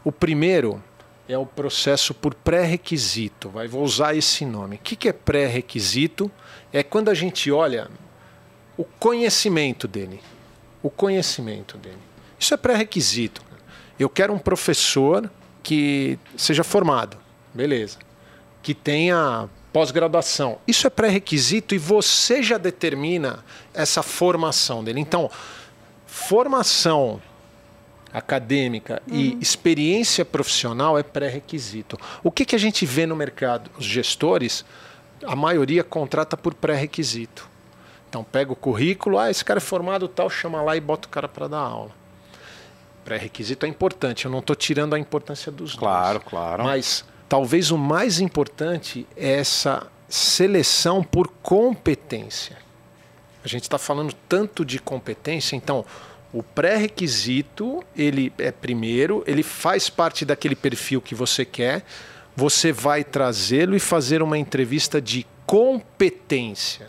S4: O primeiro é o processo por pré-requisito, vai, vou usar esse nome. O que, que é pré-requisito? É quando a gente olha o conhecimento dele. O conhecimento dele. Isso é pré-requisito. Eu quero um professor que seja formado, beleza. Que tenha pós-graduação. Isso é pré-requisito e você já determina essa formação dele. Então, formação acadêmica uhum. e experiência profissional é pré-requisito. O que, que a gente vê no mercado? Os gestores, a maioria contrata por pré-requisito. Então, pega o currículo, ah, esse cara é formado tal, chama lá e bota o cara para dar aula. Pré-requisito é importante, eu não estou tirando a importância dos
S2: Claro,
S4: dois,
S2: claro.
S4: Mas talvez o mais importante é essa seleção por competência. A gente está falando tanto de competência, então o pré-requisito ele é primeiro, ele faz parte daquele perfil que você quer. Você vai trazê-lo e fazer uma entrevista de competência,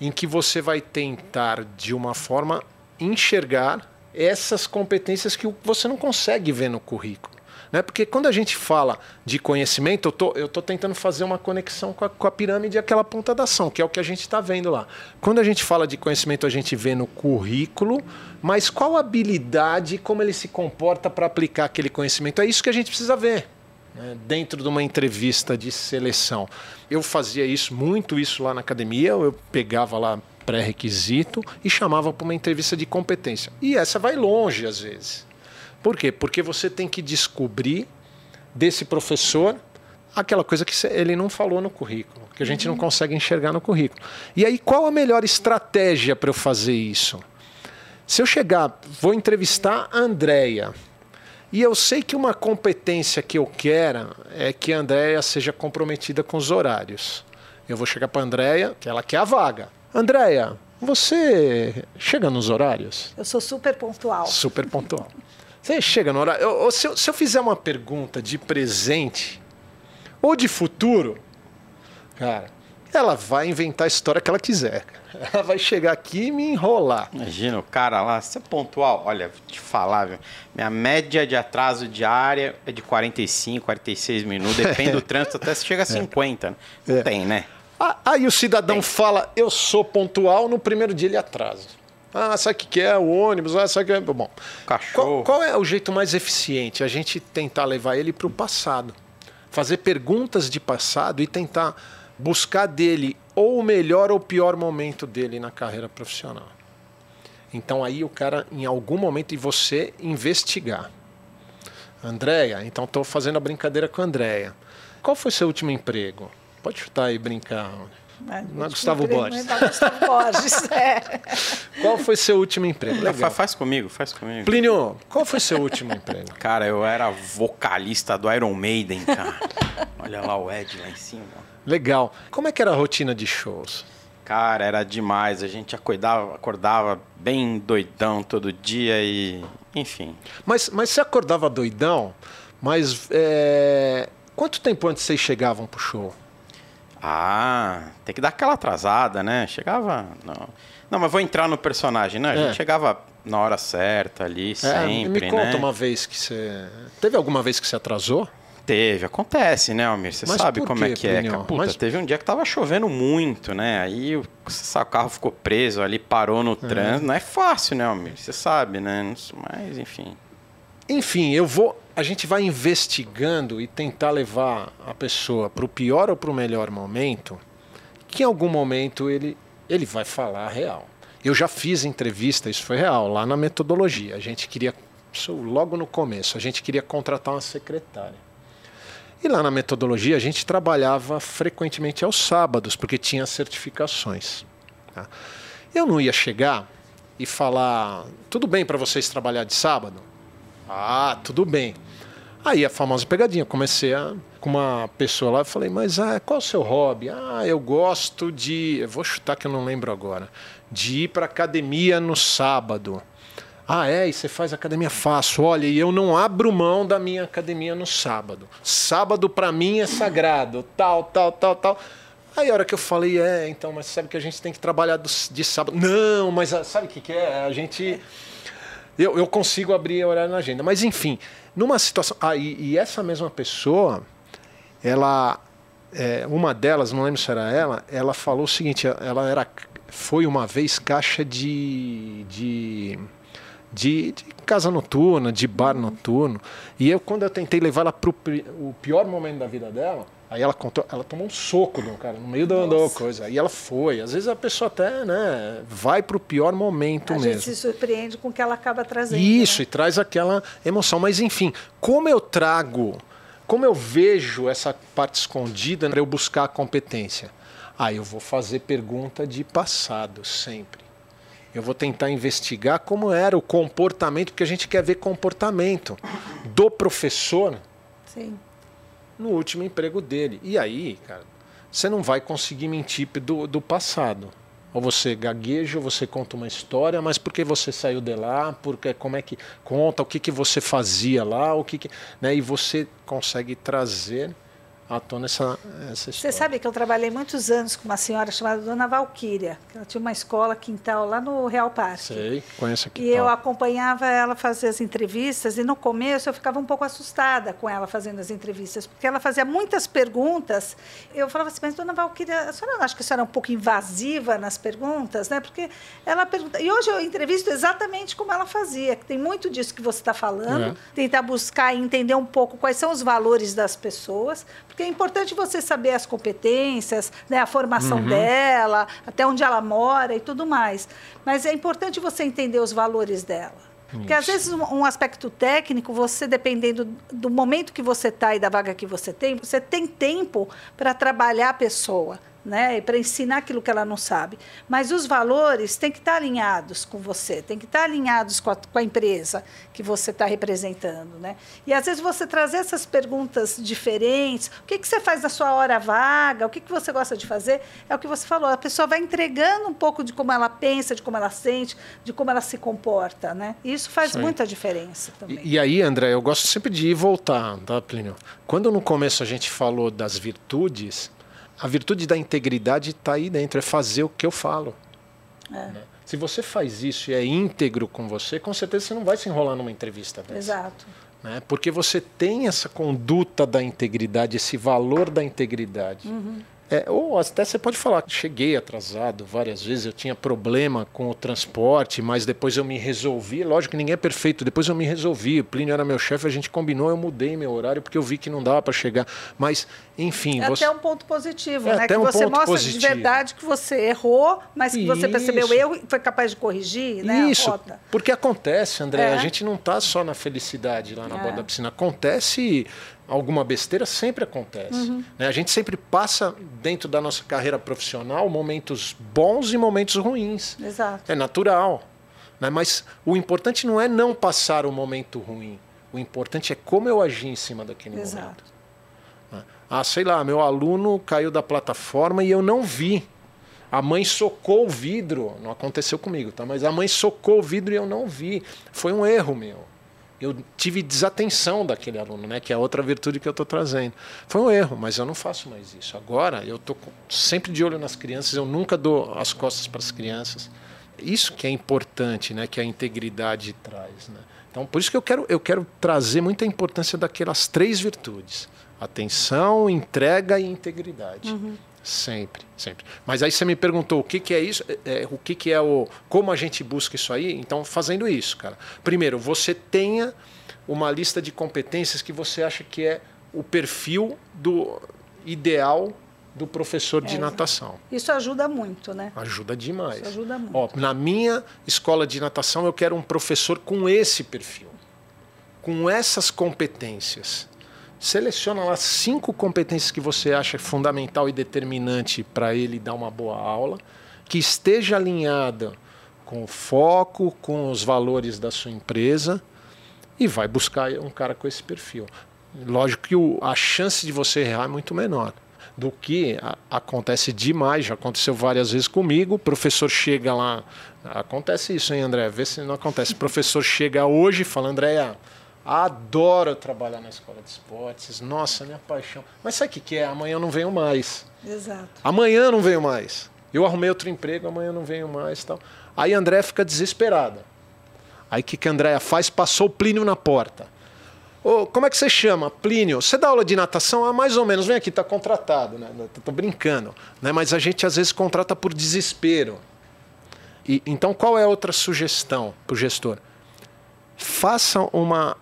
S4: em que você vai tentar de uma forma enxergar essas competências que você não consegue ver no currículo. Né? Porque quando a gente fala de conhecimento, eu tô, estou tô tentando fazer uma conexão com a, com a pirâmide aquela ponta da ação, que é o que a gente está vendo lá. Quando a gente fala de conhecimento, a gente vê no currículo, mas qual habilidade, como ele se comporta para aplicar aquele conhecimento? É isso que a gente precisa ver né? dentro de uma entrevista de seleção. Eu fazia isso, muito isso lá na academia, eu pegava lá pré-requisito e chamava para uma entrevista de competência. E essa vai longe às vezes. Por quê? Porque você tem que descobrir desse professor aquela coisa que ele não falou no currículo, que a gente não uhum. consegue enxergar no currículo. E aí, qual a melhor estratégia para eu fazer isso? Se eu chegar, vou entrevistar a Andrea, e eu sei que uma competência que eu quero é que a Andrea seja comprometida com os horários. Eu vou chegar para a Andrea, que ela quer a vaga. Andrea, você chega nos horários?
S3: Eu sou super pontual.
S4: Super pontual. Você chega no horário. Eu, se, eu, se eu fizer uma pergunta de presente ou de futuro, cara, ela vai inventar a história que ela quiser. *laughs* Ela vai chegar aqui e me enrolar.
S2: Imagina o cara lá, você é pontual. Olha, vou te falar, viu? minha média de atraso diária é de 45, 46 minutos. Depende do *laughs* trânsito, até se chega a 50. É. Não é. tem, né?
S4: Aí o cidadão tem. fala, eu sou pontual, no primeiro dia ele atrasa. Ah, sabe o que é o ônibus? Ah, sabe o que é. Bom,
S2: Cachorro.
S4: Qual, qual é o jeito mais eficiente? A gente tentar levar ele para o passado. Fazer perguntas de passado e tentar buscar dele ou o melhor ou o pior momento dele na carreira profissional. Então aí o cara, em algum momento, e você investigar. Andréia, então estou fazendo a brincadeira com a Andréia. Qual foi seu último emprego? Pode chutar e brincar.
S3: É,
S4: não é Gustavo Borges.
S3: Não é Gustavo Borges, *laughs* é.
S4: Qual foi seu último emprego?
S2: Legal. Faz comigo, faz comigo.
S4: Plínio, qual foi seu último emprego?
S2: Cara, eu era vocalista do Iron Maiden, cara. *laughs* Olha lá o Ed lá em cima.
S4: Legal. Como é que era a rotina de shows?
S2: Cara, era demais. A gente acordava, acordava bem doidão todo dia e. Enfim.
S4: Mas, mas você acordava doidão, mas é... quanto tempo antes vocês chegavam pro show?
S2: Ah, tem que dar aquela atrasada, né? Chegava. Não, não mas vou entrar no personagem, né? A gente é. chegava na hora certa ali, é, sempre.
S4: Me conta
S2: né?
S4: uma vez que você. Teve alguma vez que você atrasou?
S2: Teve, acontece, né, Almir? Você sabe como é que é. Puta, Mas... teve um dia que tava chovendo muito, né? Aí o, o carro ficou preso ali, parou no é. trânsito. Não é fácil, né, Almir? Você sabe, né? Mas, enfim.
S4: Enfim, eu vou a gente vai investigando e tentar levar a pessoa para o pior ou para o melhor momento, que em algum momento ele, ele vai falar a real. Eu já fiz entrevista, isso foi real, lá na metodologia. A gente queria, logo no começo, a gente queria contratar uma secretária. E lá na metodologia a gente trabalhava frequentemente aos sábados, porque tinha certificações. Tá? Eu não ia chegar e falar: tudo bem para vocês trabalhar de sábado? Ah, tudo bem. Aí a famosa pegadinha, comecei a, com uma pessoa lá, falei, mas ah, qual é o seu hobby? Ah, eu gosto de. Eu vou chutar que eu não lembro agora. De ir para academia no sábado. Ah, é? E você faz academia? Faço. Olha, e eu não abro mão da minha academia no sábado. Sábado para mim é sagrado. Tal, tal, tal, tal. Aí a hora que eu falei, é, então, mas sabe que a gente tem que trabalhar de sábado. Não, mas ah, sabe o que, que é? A gente. Eu, eu consigo abrir horário na agenda. Mas enfim, numa situação. Ah, e, e essa mesma pessoa, ela. É, uma delas, não lembro se era ela, ela falou o seguinte: ela era, foi uma vez caixa de, de de, de, casa noturna, de bar noturno. E eu, quando eu tentei levar ela para o pior momento da vida dela, aí ela contou, ela tomou um soco do cara no meio da, da coisa. Aí ela foi. Às vezes a pessoa até, né, vai para o pior momento
S3: a
S4: mesmo. A
S3: gente se surpreende com o que ela acaba trazendo.
S4: Isso,
S3: né?
S4: e traz aquela emoção. Mas enfim, como eu trago, como eu vejo essa parte escondida para eu buscar a competência? Aí eu vou fazer pergunta de passado sempre. Eu vou tentar investigar como era o comportamento, porque a gente quer ver comportamento do professor
S3: Sim.
S4: No último emprego dele. E aí, cara, você não vai conseguir mentir do, do passado. Ou você gagueja, ou você conta uma história, mas por que você saiu de lá? Porque como é que conta? O que, que você fazia lá? O que, que né? E você consegue trazer à tona essa, essa
S3: Você sabe que eu trabalhei muitos anos com uma senhora chamada Dona Valquíria. Ela tinha uma escola quintal lá no Real Parque.
S4: Sei, conheço aqui.
S3: E eu acompanhava ela fazer as entrevistas e no começo eu ficava um pouco assustada com ela fazendo as entrevistas, porque ela fazia muitas perguntas. Eu falava assim, mas Dona Valquíria, a senhora não acha que a senhora é um pouco invasiva nas perguntas? Né? Porque ela pergunta... E hoje eu entrevisto exatamente como ela fazia, que tem muito disso que você está falando, é. tentar buscar e entender um pouco quais são os valores das pessoas, porque é importante você saber as competências, né, a formação uhum. dela, até onde ela mora e tudo mais. Mas é importante você entender os valores dela. Isso. Porque às vezes um, um, aspecto técnico, você dependendo do momento que você está e da vaga que você tem, você tem tempo para trabalhar a pessoa né, para ensinar aquilo que ela não sabe. Mas os valores têm que estar alinhados com você, têm que estar alinhados com a, com a empresa que você está representando. Né? E às vezes você trazer essas perguntas diferentes, o que, que você faz na sua hora vaga, o que, que você gosta de fazer, é o que você falou, a pessoa vai entregando um pouco de como ela pensa, de como ela sente, de como ela se comporta. Né? E isso faz Sim. muita diferença também.
S4: E, e aí, André, eu gosto sempre de ir e voltar, tá, Plínio? Quando no começo a gente falou das virtudes, a virtude da integridade está aí dentro, é fazer o que eu falo. É. Né? Se você faz isso e é íntegro com você, com certeza você não vai se enrolar numa entrevista dessa.
S3: Exato.
S4: Né? Porque você tem essa conduta da integridade, esse valor da integridade.
S3: Uhum.
S4: É, ou até você pode falar que cheguei atrasado várias vezes, eu tinha problema com o transporte, mas depois eu me resolvi. Lógico que ninguém é perfeito, depois eu me resolvi. O Plínio era meu chefe, a gente combinou, eu mudei meu horário porque eu vi que não dava para chegar. Mas, enfim.
S3: É
S4: você...
S3: até um ponto positivo, é né? que um você mostra positivo. de verdade que você errou, mas que Isso. você percebeu o erro e foi capaz de corrigir, né?
S4: Isso. Porque acontece, André, é. a gente não está só na felicidade lá na é. borda da piscina. Acontece alguma besteira sempre acontece. Uhum. Né? A gente sempre passa dentro da nossa carreira profissional momentos bons e momentos ruins.
S3: Exato.
S4: É natural. Né? Mas o importante não é não passar o momento ruim. O importante é como eu agi em cima daquele Exato. momento. Né? Ah, sei lá, meu aluno caiu da plataforma e eu não vi. A mãe socou o vidro. Não aconteceu comigo, tá? Mas a mãe socou o vidro e eu não vi. Foi um erro meu eu tive desatenção daquele aluno, né? Que é outra virtude que eu estou trazendo. Foi um erro, mas eu não faço mais isso. Agora eu estou sempre de olho nas crianças. Eu nunca dou as costas para as crianças. Isso que é importante, né? Que a integridade traz, né? Então por isso que eu quero eu quero trazer muita importância daquelas três virtudes: atenção, entrega e integridade.
S3: Uhum.
S4: Sempre, sempre. Mas aí você me perguntou o que, que é isso, é, é, o que, que é o. Como a gente busca isso aí? Então, fazendo isso, cara. Primeiro, você tenha uma lista de competências que você acha que é o perfil do ideal do professor de é, natação.
S3: Isso ajuda muito, né?
S4: Ajuda demais.
S3: Isso ajuda muito.
S4: Ó, na minha escola de natação, eu quero um professor com esse perfil, com essas competências seleciona lá cinco competências que você acha fundamental e determinante para ele dar uma boa aula, que esteja alinhada com o foco, com os valores da sua empresa e vai buscar um cara com esse perfil. Lógico que o, a chance de você errar é muito menor do que a, acontece demais, já aconteceu várias vezes comigo. O professor chega lá, acontece isso, hein, André? Vê se não acontece. O professor chega hoje e fala, Andréia, adoro trabalhar na escola de esportes, nossa, minha paixão. Mas sabe o que, que é? Amanhã eu não venho mais.
S3: Exato.
S4: Amanhã eu não venho mais. Eu arrumei outro emprego, amanhã eu não venho mais. tal. Aí a Andréia fica desesperada. Aí o que, que a Andréia faz? Passou o Plínio na porta. Ô, como é que você chama? Plínio. Você dá aula de natação? Ah, mais ou menos. Vem aqui, está contratado. Né? Tô brincando. Né? Mas a gente às vezes contrata por desespero. E, então, qual é a outra sugestão para o gestor? Faça uma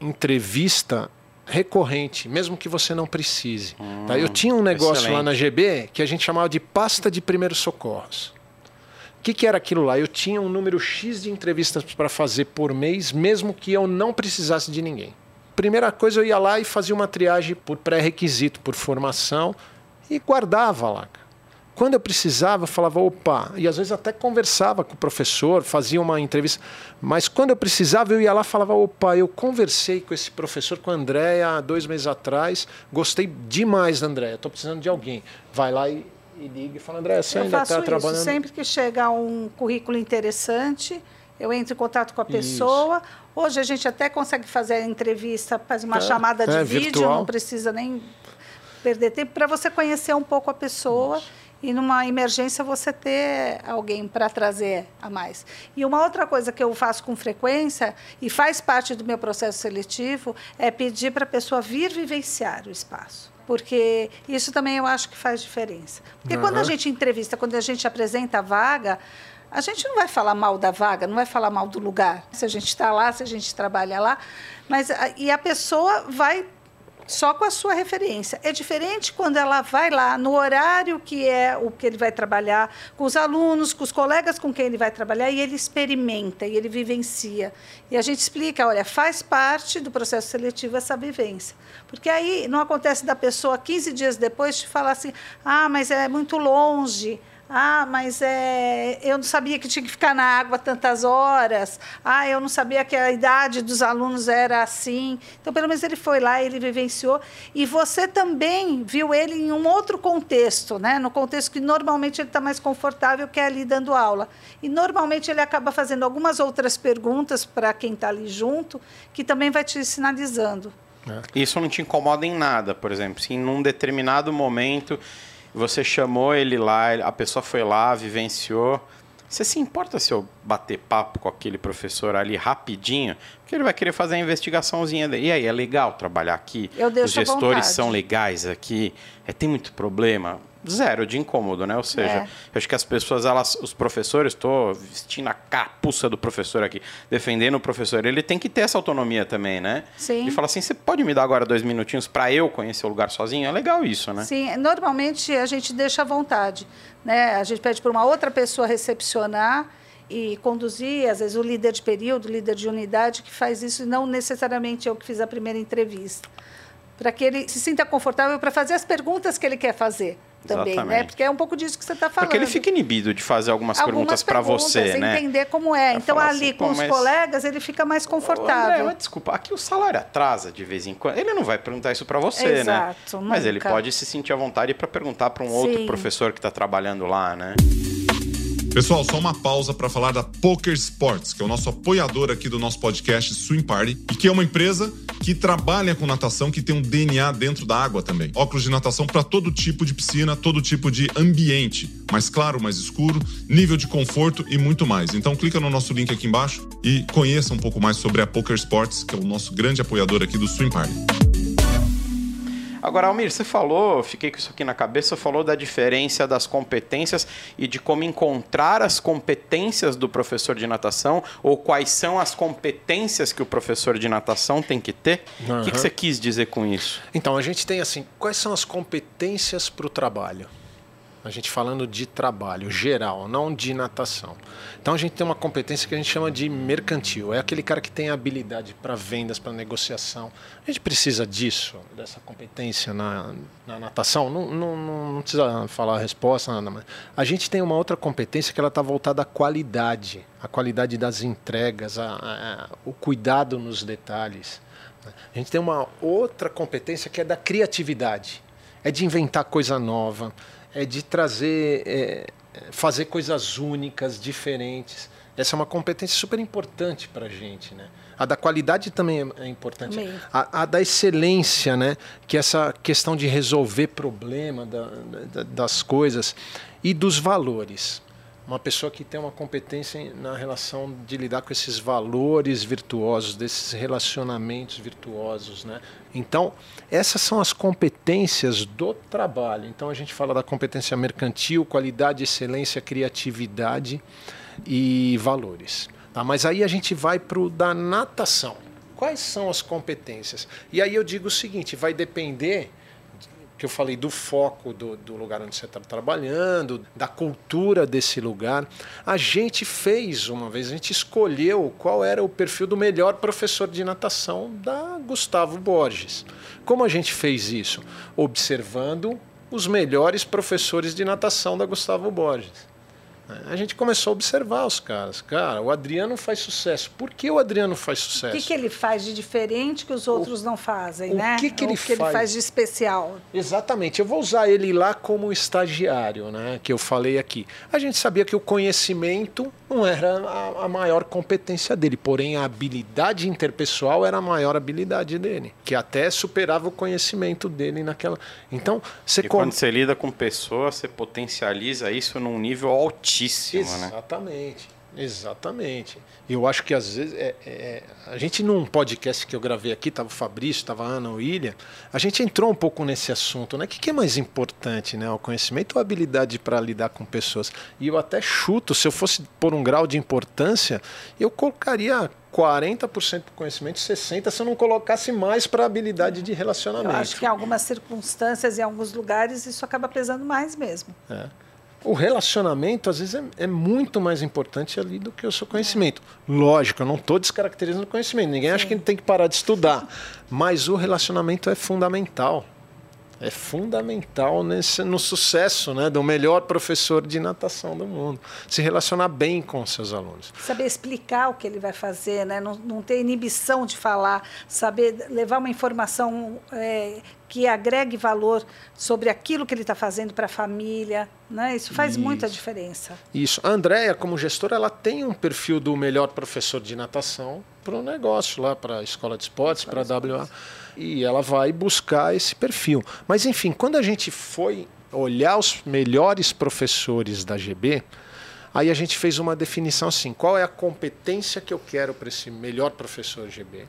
S4: entrevista recorrente, mesmo que você não precise. Hum, tá? Eu tinha um negócio excelente. lá na GB que a gente chamava de pasta de primeiros socorros. O que, que era aquilo lá? Eu tinha um número X de entrevistas para fazer por mês, mesmo que eu não precisasse de ninguém. Primeira coisa, eu ia lá e fazia uma triagem por pré-requisito, por formação, e guardava lá. Quando eu precisava, eu falava, opa, e às vezes até conversava com o professor, fazia uma entrevista, mas quando eu precisava, eu ia lá e falava, opa, eu conversei com esse professor, com a Andréia, dois meses atrás, gostei demais da Andréia, estou precisando de alguém. Vai lá e, e liga e fala, Andréia, você eu ainda está trabalhando?
S3: Sempre que chega um currículo interessante, eu entro em contato com a pessoa. Isso. Hoje a gente até consegue fazer a entrevista, faz uma é, chamada de é, vídeo, virtual. não precisa nem perder tempo para você conhecer um pouco a pessoa. Isso e numa emergência você ter alguém para trazer a mais. E uma outra coisa que eu faço com frequência e faz parte do meu processo seletivo é pedir para a pessoa vir vivenciar o espaço. Porque isso também eu acho que faz diferença. Porque uhum. quando a gente entrevista, quando a gente apresenta a vaga, a gente não vai falar mal da vaga, não vai falar mal do lugar. Se a gente está lá, se a gente trabalha lá, mas e a pessoa vai só com a sua referência. É diferente quando ela vai lá no horário que é o que ele vai trabalhar, com os alunos, com os colegas com quem ele vai trabalhar, e ele experimenta, e ele vivencia. E a gente explica, olha, faz parte do processo seletivo essa vivência. Porque aí não acontece da pessoa 15 dias depois te falar assim, ah, mas é muito longe. Ah, mas é, eu não sabia que tinha que ficar na água tantas horas. Ah, eu não sabia que a idade dos alunos era assim. Então, pelo menos ele foi lá, ele vivenciou. E você também viu ele em um outro contexto, né? no contexto que normalmente ele está mais confortável, que é ali dando aula. E normalmente ele acaba fazendo algumas outras perguntas para quem está ali junto, que também vai te sinalizando.
S2: É. Isso não te incomoda em nada, por exemplo. Se em um determinado momento você chamou ele lá, a pessoa foi lá, vivenciou. Você se importa se eu bater papo com aquele professor ali rapidinho? Porque ele vai querer fazer a investigaçãozinha dele. E aí, é legal trabalhar aqui? Os gestores são legais aqui? É, tem muito problema? Zero de incômodo, né? Ou seja, é. eu acho que as pessoas, elas, os professores, estou vestindo a capuça do professor aqui, defendendo o professor, ele tem que ter essa autonomia também, né?
S3: Sim.
S2: E falar assim, você pode me dar agora dois minutinhos para eu conhecer o lugar sozinho? É legal isso, né?
S3: Sim, normalmente a gente deixa à vontade, né? A gente pede para uma outra pessoa recepcionar e conduzir, às vezes o líder de período, o líder de unidade que faz isso, e não necessariamente eu que fiz a primeira entrevista. Para que ele se sinta confortável para fazer as perguntas que ele quer fazer também, né? Exatamente. né? Porque é um pouco disso que você está falando.
S2: Porque ele fica inibido de fazer algumas, algumas perguntas para você, né?
S3: entender como é. então, ali assim, com os mas... colegas, ele fica mais confortável. André,
S2: mas, desculpa, aqui o salário atrasa de vez em quando. Ele não vai perguntar isso para você, né?
S3: Exato,
S2: né?
S3: Nunca.
S2: Mas ele pode se sentir à vontade para perguntar para um Sim. outro professor que está trabalhando lá, né?
S1: Pessoal, só uma pausa para falar da Poker Sports, que é o nosso apoiador aqui do nosso podcast Swim Party, e que é uma empresa que trabalha com natação, que tem um DNA dentro da água também. Óculos de natação para todo tipo de piscina, todo tipo de ambiente, mais claro, mais escuro, nível de conforto e muito mais. Então clica no nosso link aqui embaixo e conheça um pouco mais sobre a Poker Sports, que é o nosso grande apoiador aqui do Swim Party.
S2: Agora, Almir, você falou, fiquei com isso aqui na cabeça, falou da diferença das competências e de como encontrar as competências do professor de natação ou quais são as competências que o professor de natação tem que ter. Uhum. O que, que você quis dizer com isso?
S4: Então, a gente tem assim, quais são as competências para o trabalho? A gente falando de trabalho geral, não de natação. Então a gente tem uma competência que a gente chama de mercantil. É aquele cara que tem habilidade para vendas, para negociação. A gente precisa disso, dessa competência na, na natação. Não, não, não, precisa falar a resposta, nada mais. A gente tem uma outra competência que ela está voltada à qualidade, a qualidade das entregas, a, a, o cuidado nos detalhes. A gente tem uma outra competência que é da criatividade, é de inventar coisa nova é de trazer, é, fazer coisas únicas, diferentes. Essa é uma competência super importante para a gente, né? A da qualidade também é, é importante. A, a, da excelência, né? Que é essa questão de resolver problema da, da, das coisas e dos valores uma pessoa que tem uma competência na relação de lidar com esses valores virtuosos, desses relacionamentos virtuosos, né? Então, essas são as competências do trabalho. Então, a gente fala da competência mercantil, qualidade, excelência, criatividade e valores. Tá? Mas aí a gente vai para o da natação. Quais são as competências? E aí eu digo o seguinte: vai depender que eu falei do foco do, do lugar onde você está trabalhando, da cultura desse lugar. A gente fez uma vez, a gente escolheu qual era o perfil do melhor professor de natação da Gustavo Borges. Como a gente fez isso? Observando os melhores professores de natação da Gustavo Borges. A gente começou a observar os caras. Cara, o Adriano faz sucesso. Por que o Adriano faz sucesso?
S3: O que, que ele faz de diferente que os outros o, não fazem,
S4: o
S3: né?
S4: O que, que, ele,
S3: que
S4: faz? ele
S3: faz de especial?
S4: Exatamente. Eu vou usar ele lá como estagiário, né? Que eu falei aqui. A gente sabia que o conhecimento não era a, a maior competência dele, porém a habilidade interpessoal era a maior habilidade dele, que até superava o conhecimento dele naquela. Então,
S2: você e quando você lida com pessoas, você potencializa isso num nível altíssimo
S4: Exatamente. né? Exatamente. Exatamente. Eu acho que às vezes é, é, a gente num podcast que eu gravei aqui, estava o Fabrício, estava a Ana, o William, a gente entrou um pouco nesse assunto, né? O que, que é mais importante, né? O conhecimento ou a habilidade para lidar com pessoas? E eu até chuto, se eu fosse por um grau de importância, eu colocaria 40% do conhecimento, 60% se eu não colocasse mais para a habilidade de relacionamento. Eu
S3: acho que em algumas circunstâncias, em alguns lugares, isso acaba pesando mais mesmo.
S4: É o relacionamento, às vezes, é, é, muito mais importante ali do que o seu conhecimento. Lógico, eu não estou descaracterizando o conhecimento. Ninguém Sim. acha que ele tem que parar de estudar. Mas o relacionamento é fundamental é fundamental nesse, no sucesso né, do melhor professor de natação do mundo. Se relacionar bem com seus alunos.
S3: Saber explicar o que ele vai fazer, né? não, não ter inibição de falar, saber levar uma informação é, que agregue valor sobre aquilo que ele está fazendo para a família. Né? Isso faz Isso. muita diferença.
S4: Isso. A Andrea, como gestora, ela tem um perfil do melhor professor de natação para o negócio lá, para a escola de esportes, para a WA e ela vai buscar esse perfil. Mas enfim, quando a gente foi olhar os melhores professores da GB, aí a gente fez uma definição assim: qual é a competência que eu quero para esse melhor professor GB?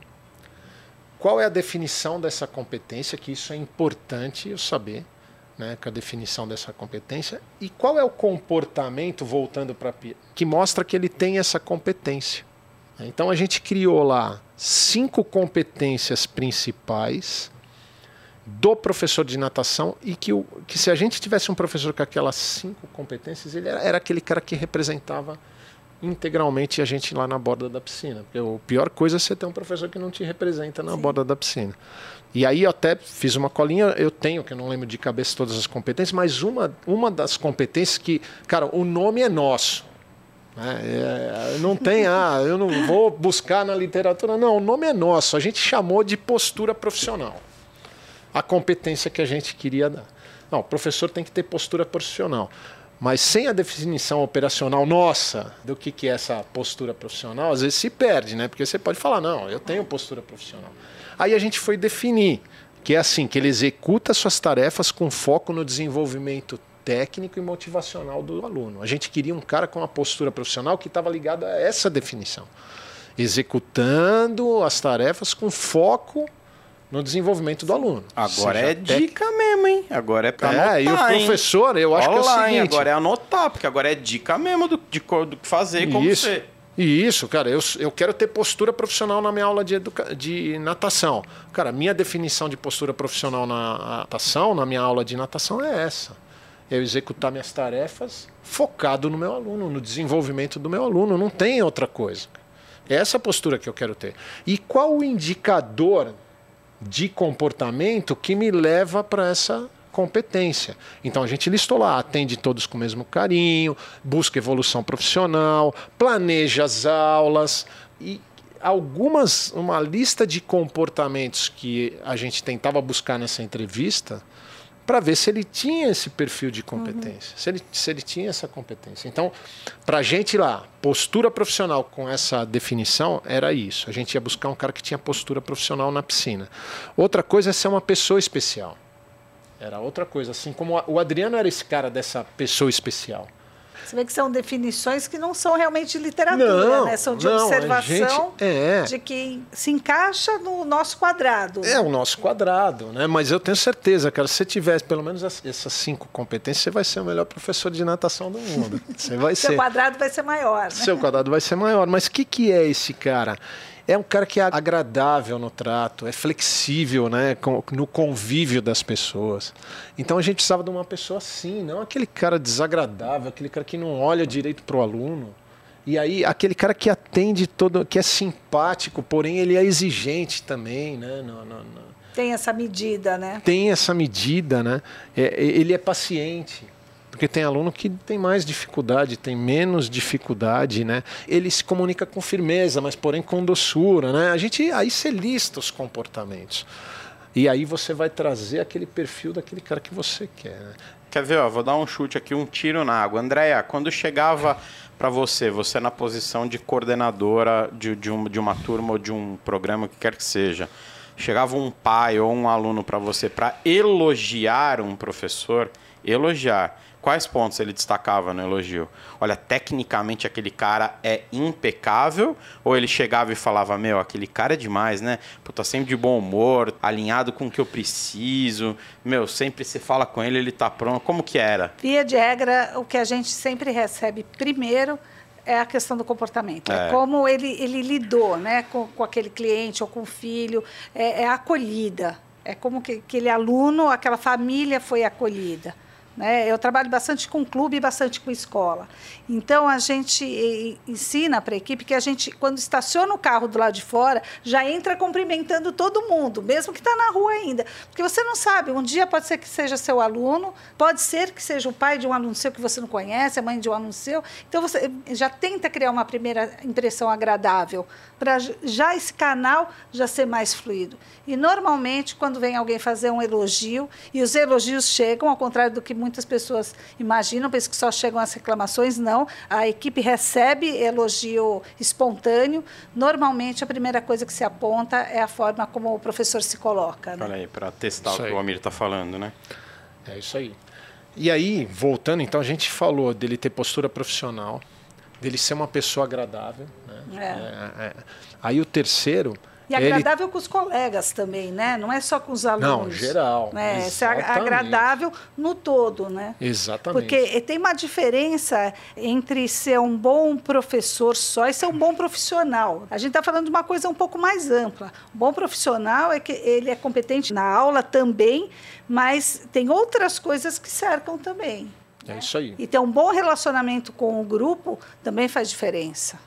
S4: Qual é a definição dessa competência? Que isso é importante eu saber, né, com a definição dessa competência. E qual é o comportamento, voltando para que mostra que ele tem essa competência? Então a gente criou lá cinco competências principais do professor de natação e que, o, que se a gente tivesse um professor com aquelas cinco competências, ele era, era aquele cara que representava integralmente a gente lá na borda da piscina. Porque a pior coisa é você ter um professor que não te representa na Sim. borda da piscina. E aí eu até fiz uma colinha, eu tenho, que eu não lembro de cabeça todas as competências, mas uma, uma das competências que, cara, o nome é nosso. É, é, não tem, ah, eu não vou buscar na literatura. Não, o nome é nosso. A gente chamou de postura profissional. A competência que a gente queria dar. Não, o professor tem que ter postura profissional. Mas sem a definição operacional nossa do que, que é essa postura profissional, às vezes se perde, né? Porque você pode falar, não, eu tenho postura profissional. Aí a gente foi definir que é assim, que ele executa suas tarefas com foco no desenvolvimento técnico e motivacional do aluno. A gente queria um cara com uma postura profissional que estava ligado a essa definição. Executando as tarefas com foco no desenvolvimento do aluno.
S2: Agora é dica mesmo, hein? Agora é para anotar,
S4: É, e o professor, hein? eu acho Olha que é o seguinte... Hein?
S2: Agora é anotar, porque agora é dica mesmo do, de, do que fazer e como
S4: Isso. ser. E isso, cara, eu, eu quero ter postura profissional na minha aula de, educa de natação. Cara, minha definição de postura profissional na natação, na minha aula de natação, é essa eu executar minhas tarefas focado no meu aluno, no desenvolvimento do meu aluno. Não tem outra coisa. É essa postura que eu quero ter. E qual o indicador de comportamento que me leva para essa competência. Então a gente listou lá, atende todos com o mesmo carinho, busca evolução profissional, planeja as aulas e algumas uma lista de comportamentos que a gente tentava buscar nessa entrevista para ver se ele tinha esse perfil de competência, uhum. se, ele, se ele tinha essa competência. Então, para a gente lá, postura profissional com essa definição era isso. A gente ia buscar um cara que tinha postura profissional na piscina. Outra coisa é ser uma pessoa especial. Era outra coisa. Assim como o Adriano era esse cara dessa pessoa especial.
S3: Você vê que são definições que não são realmente de literatura, não, né? São de não, observação gente, é. de que se encaixa no nosso quadrado.
S4: É o nosso quadrado, né? Mas eu tenho certeza, cara, se você tivesse pelo menos essas cinco competências, você vai ser o melhor professor de natação do mundo. *laughs* Você vai
S3: ser.
S4: Seu
S3: quadrado vai ser maior. Né?
S4: Seu quadrado vai ser maior. Mas o que, que é esse cara? É um cara que é agradável no trato, é flexível né, no convívio das pessoas. Então a gente precisava de uma pessoa assim, não aquele cara desagradável, aquele cara que não olha direito para o aluno. E aí, aquele cara que atende todo, que é simpático, porém ele é exigente também, né? No, no, no...
S3: Tem essa medida, né?
S4: Tem essa medida, né? É, ele é paciente. Porque tem aluno que tem mais dificuldade, tem menos dificuldade, né? Ele se comunica com firmeza, mas porém com doçura, né? A gente aí você lista os comportamentos. E aí você vai trazer aquele perfil daquele cara que você quer. Né?
S2: Quer ver, ó, vou dar um chute aqui, um tiro na água. Andréia, quando chegava para você, você na posição de coordenadora de, de, um, de uma turma ou de um programa, o que quer que seja, chegava um pai ou um aluno para você para elogiar um professor, elogiar quais pontos ele destacava no elogio? Olha, tecnicamente aquele cara é impecável? Ou ele chegava e falava, meu, aquele cara é demais, né? Pô, tá sempre de bom humor, alinhado com o que eu preciso. Meu, sempre se fala com ele, ele tá pronto. Como que era?
S3: Via de regra, o que a gente sempre recebe primeiro é a questão do comportamento. É, é como ele, ele lidou né, com, com aquele cliente ou com o filho. É, é acolhida. É como que aquele aluno, aquela família foi acolhida. Né? Eu trabalho bastante com clube e bastante com escola. Então, a gente ensina para a equipe que a gente, quando estaciona o carro do lado de fora, já entra cumprimentando todo mundo, mesmo que está na rua ainda. Porque você não sabe, um dia pode ser que seja seu aluno, pode ser que seja o pai de um aluno seu que você não conhece, a mãe de um aluno seu. Então, você já tenta criar uma primeira impressão agradável, para já esse canal já ser mais fluido. E, normalmente, quando vem alguém fazer um elogio, e os elogios chegam, ao contrário do que muitos muitas pessoas imaginam, pensam que só chegam as reclamações. Não, a equipe recebe elogio espontâneo. Normalmente, a primeira coisa que se aponta é a forma como o professor se coloca. Né?
S2: Olha aí, para testar isso o que o Amir está falando, né?
S4: É isso aí. E aí, voltando, então, a gente falou dele ter postura profissional, dele ser uma pessoa agradável. Né? É. É, é. Aí o terceiro
S3: e agradável ele... com os colegas também, né? Não é só com os alunos.
S4: Não, geral.
S3: Né? Ser agradável no todo, né?
S4: Exatamente.
S3: Porque tem uma diferença entre ser um bom professor só e ser um bom profissional. A gente está falando de uma coisa um pouco mais ampla. Um bom profissional é que ele é competente na aula também, mas tem outras coisas que cercam também.
S4: É isso aí.
S3: E ter um bom relacionamento com o grupo também faz diferença.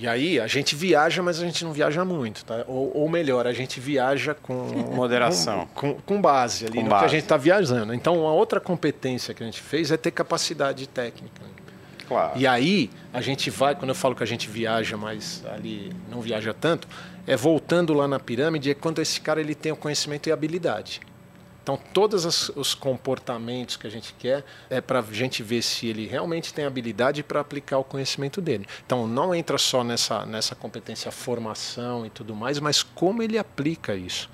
S4: E aí a gente viaja, mas a gente não viaja muito, tá? Ou, ou melhor, a gente viaja com *laughs*
S2: moderação,
S4: com, com, com base ali com no base. que a gente está viajando. Então, uma outra competência que a gente fez é ter capacidade técnica.
S2: Claro.
S4: E aí a gente vai, quando eu falo que a gente viaja, mas ali não viaja tanto, é voltando lá na pirâmide, é quando esse cara ele tem o conhecimento e habilidade. Então, todos os comportamentos que a gente quer é para a gente ver se ele realmente tem habilidade para aplicar o conhecimento dele. Então, não entra só nessa, nessa competência formação e tudo mais, mas como ele aplica isso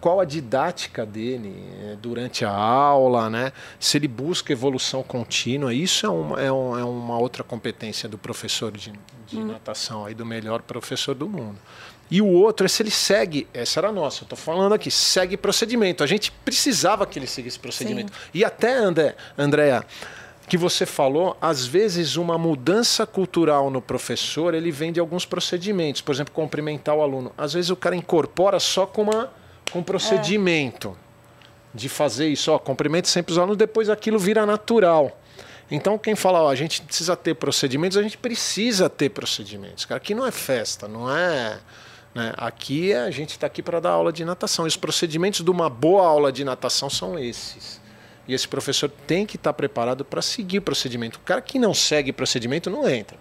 S4: qual a didática dele é, durante a aula, né? se ele busca evolução contínua. Isso é uma, é, é uma outra competência do professor de, de hum. natação, aí, do melhor professor do mundo. E o outro é se ele segue, essa era a nossa, eu estou falando aqui, segue procedimento. A gente precisava que ele seguisse procedimento. Sim. E até, André, Andréa, que você falou, às vezes uma mudança cultural no professor, ele vem de alguns procedimentos. Por exemplo, cumprimentar o aluno. Às vezes o cara incorpora só com, uma, com um procedimento. É. de fazer isso, ó, cumprimente sempre os alunos, depois aquilo vira natural. Então, quem fala, ó, a gente precisa ter procedimentos, a gente precisa ter procedimentos. Cara, aqui não é festa, não é. Né? Aqui a gente está aqui para dar aula de natação. E os procedimentos de uma boa aula de natação são esses. E esse professor tem que estar tá preparado para seguir o procedimento. O cara que não segue procedimento não entra.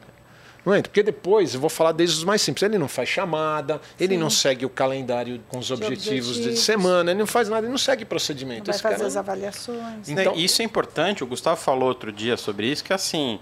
S4: Não entra, porque depois eu vou falar desde os mais simples. Ele não faz chamada, ele Sim. não segue o calendário com os objetivos, objetivos, de semana, ele não faz nada, ele não segue procedimento.
S3: Não vai fazer cara... as avaliações.
S2: Então, isso é importante, o Gustavo falou outro dia sobre isso, que assim,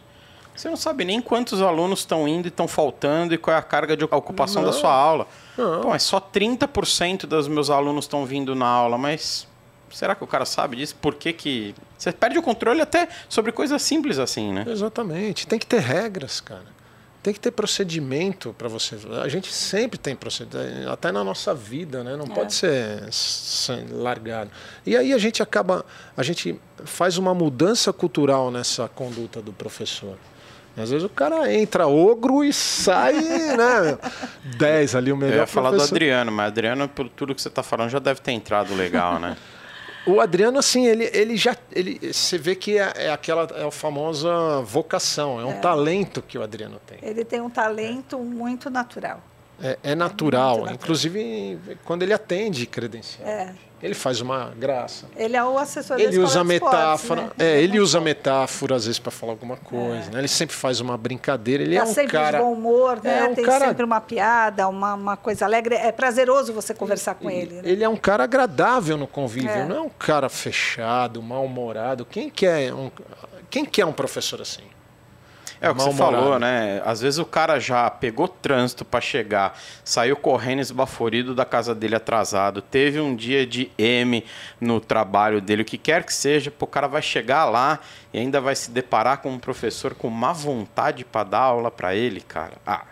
S2: você não sabe nem quantos alunos estão indo e estão faltando e qual é a carga de ocupação não. da sua aula. Não. Pô, é só 30% dos meus alunos estão vindo na aula, mas será que o cara sabe disso? Por que, que. Você perde o controle até sobre coisas simples assim, né?
S4: Exatamente. Tem que ter regras, cara. Tem que ter procedimento para você. A gente sempre tem procedimento, até na nossa vida, né? Não é. pode ser, ser largado. E aí a gente acaba, a gente faz uma mudança cultural nessa conduta do professor. Às vezes o cara entra ogro e sai, né? *laughs* 10 ali, o melhor. Eu
S2: ia falar do Adriano, mas Adriano, pelo tudo que você está falando, já deve ter entrado legal, né? *laughs*
S4: O Adriano, assim, ele, ele já. Ele, você vê que é, é aquela é a famosa vocação, é um é. talento que o Adriano tem.
S3: Ele tem um talento muito natural.
S4: É, é natural, é inclusive quando ele atende credencial.
S3: É.
S4: Ele faz uma graça.
S3: Ele é o assessor
S4: Ele usa metáfora. Esportes, né? É, ele usa metáfora às vezes para falar alguma coisa. É. Né? Ele sempre faz uma brincadeira. Ele tá é um
S3: sempre
S4: cara.
S3: de bom humor, né? É um Tem cara... sempre uma piada, uma, uma coisa alegre. É prazeroso você conversar com ele. Né?
S4: Ele é um cara agradável no convívio. É. Não é um cara fechado, mal-humorado. Quem quer um quem quer um professor assim?
S2: É o que você falou, né? Às vezes o cara já pegou trânsito para chegar, saiu correndo esbaforido da casa dele atrasado, teve um dia de M no trabalho dele, o que quer que seja, o cara vai chegar lá e ainda vai se deparar com um professor com má vontade para dar aula para ele, cara. Ah,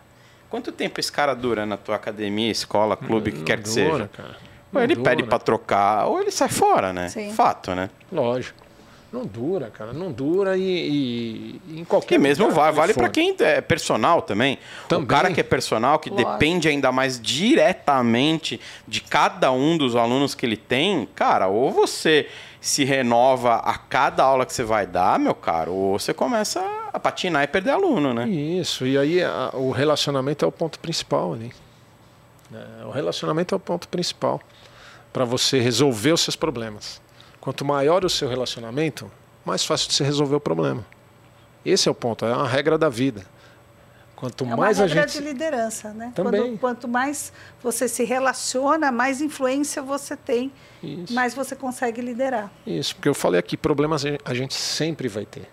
S2: quanto tempo esse cara dura na tua academia, escola, clube, o que quer que dura, seja? Cara. Ou ele dura. pede para trocar, ou ele sai fora, né? Sim. Fato, né?
S4: Lógico. Não dura, cara. Não dura e, e, em qualquer.
S2: E mesmo vale, vale para quem é personal também. também. O cara que é personal, que Lógico. depende ainda mais diretamente de cada um dos alunos que ele tem, cara, ou você se renova a cada aula que você vai dar, meu caro, ou você começa a patinar e perder aluno, né?
S4: Isso. E aí a, o relacionamento é o ponto principal ali. É, o relacionamento é o ponto principal para você resolver os seus problemas. Quanto maior o seu relacionamento, mais fácil de se resolver o problema. Esse é o ponto, é uma regra da vida. Quanto
S3: é
S4: mais
S3: a
S4: gente. É
S3: de liderança, né?
S4: Também.
S3: Quando, quanto mais você se relaciona, mais influência você tem, Isso. mais você consegue liderar.
S4: Isso, porque eu falei aqui, problemas a gente sempre vai ter.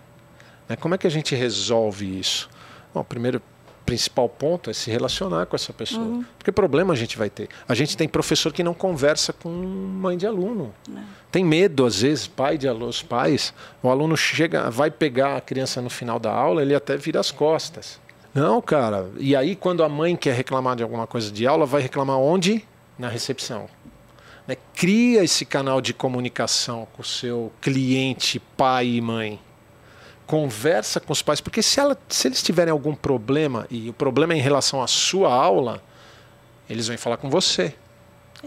S4: Né? Como é que a gente resolve isso? Bom, primeiro, principal ponto é se relacionar com essa pessoa. Uhum. Porque problema a gente vai ter. A gente tem professor que não conversa com mãe de aluno. É. Tem medo, às vezes, pai de alunos, pais. O aluno chega, vai pegar a criança no final da aula, ele até vira as costas. Não, cara. E aí, quando a mãe quer reclamar de alguma coisa de aula, vai reclamar onde? Na recepção. Né? Cria esse canal de comunicação com o seu cliente, pai e mãe conversa com os pais, porque se, ela, se eles tiverem algum problema, e o problema é em relação à sua aula, eles vêm falar com você.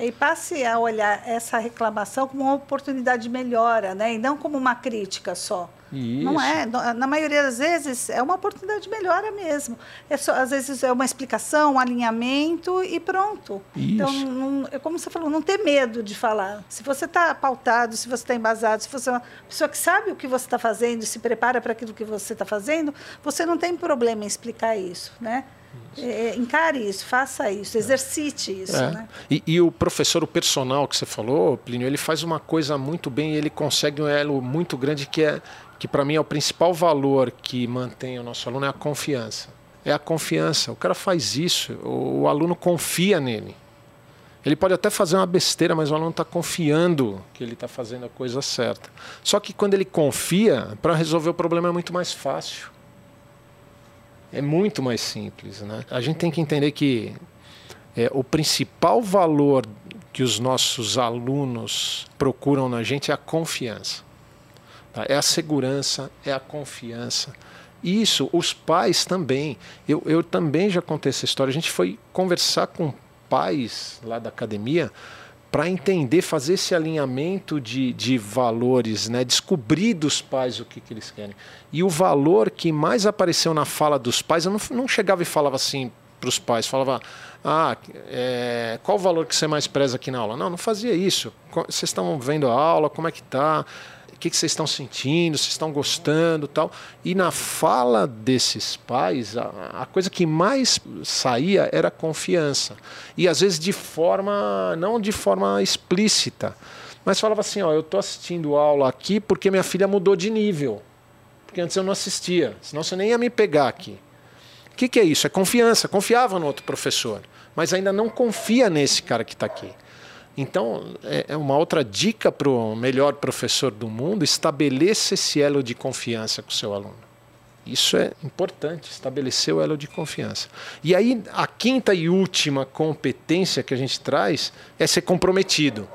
S3: E passe a olhar essa reclamação como uma oportunidade de melhora, né? e não como uma crítica só.
S4: Isso.
S3: Não é, na maioria das vezes é uma oportunidade de melhora mesmo. É só, às vezes é uma explicação, um alinhamento e pronto.
S4: Isso.
S3: Então, não, é como você falou, não ter medo de falar. Se você está pautado, se você está embasado, se você é uma pessoa que sabe o que você está fazendo, se prepara para aquilo que você está fazendo, você não tem problema em explicar isso, né? É, encare isso, faça isso, exercite isso. É. Né?
S4: E, e, o professor, o personal que você falou, Plínio, ele faz uma coisa muito bem, ele consegue um elo muito grande que é que para mim é o principal valor que mantém o nosso aluno é a confiança. É a confiança. O cara faz isso, o, o aluno confia nele. Ele pode até fazer uma besteira, mas o aluno está confiando que ele está fazendo a coisa certa. Só que quando ele confia, para resolver o problema é muito mais fácil. É muito mais simples. Né? A gente tem que entender que é, o principal valor que os nossos alunos procuram na gente é a confiança. Tá? É a segurança, é a confiança. Isso, os pais também. Eu, eu também já contei essa história. A gente foi conversar com pais lá da academia para entender, fazer esse alinhamento de, de valores, né? descobrir dos pais o que, que eles querem. E o valor que mais apareceu na fala dos pais, eu não, não chegava e falava assim para os pais, falava, ah, é, qual o valor que você mais preza aqui na aula? Não, não fazia isso. Vocês estão vendo a aula, como é que está? O que, que vocês estão sentindo, se estão gostando tal. E na fala desses pais, a, a, coisa que mais saía era confiança. E às vezes de forma, não de forma explícita, mas falava assim, ó, eu estou assistindo aula aqui porque minha filha mudou de nível. Porque antes eu não assistia, senão você nem ia me pegar aqui. O que, que é isso? É confiança. Confiava no outro professor, mas ainda não confia nesse cara que está aqui. Então, é, é uma outra dica para o melhor professor do mundo: estabeleça esse elo de confiança com o seu aluno. Isso é importante, estabelecer o elo de confiança. E aí, a quinta e última competência que a gente traz é ser comprometido.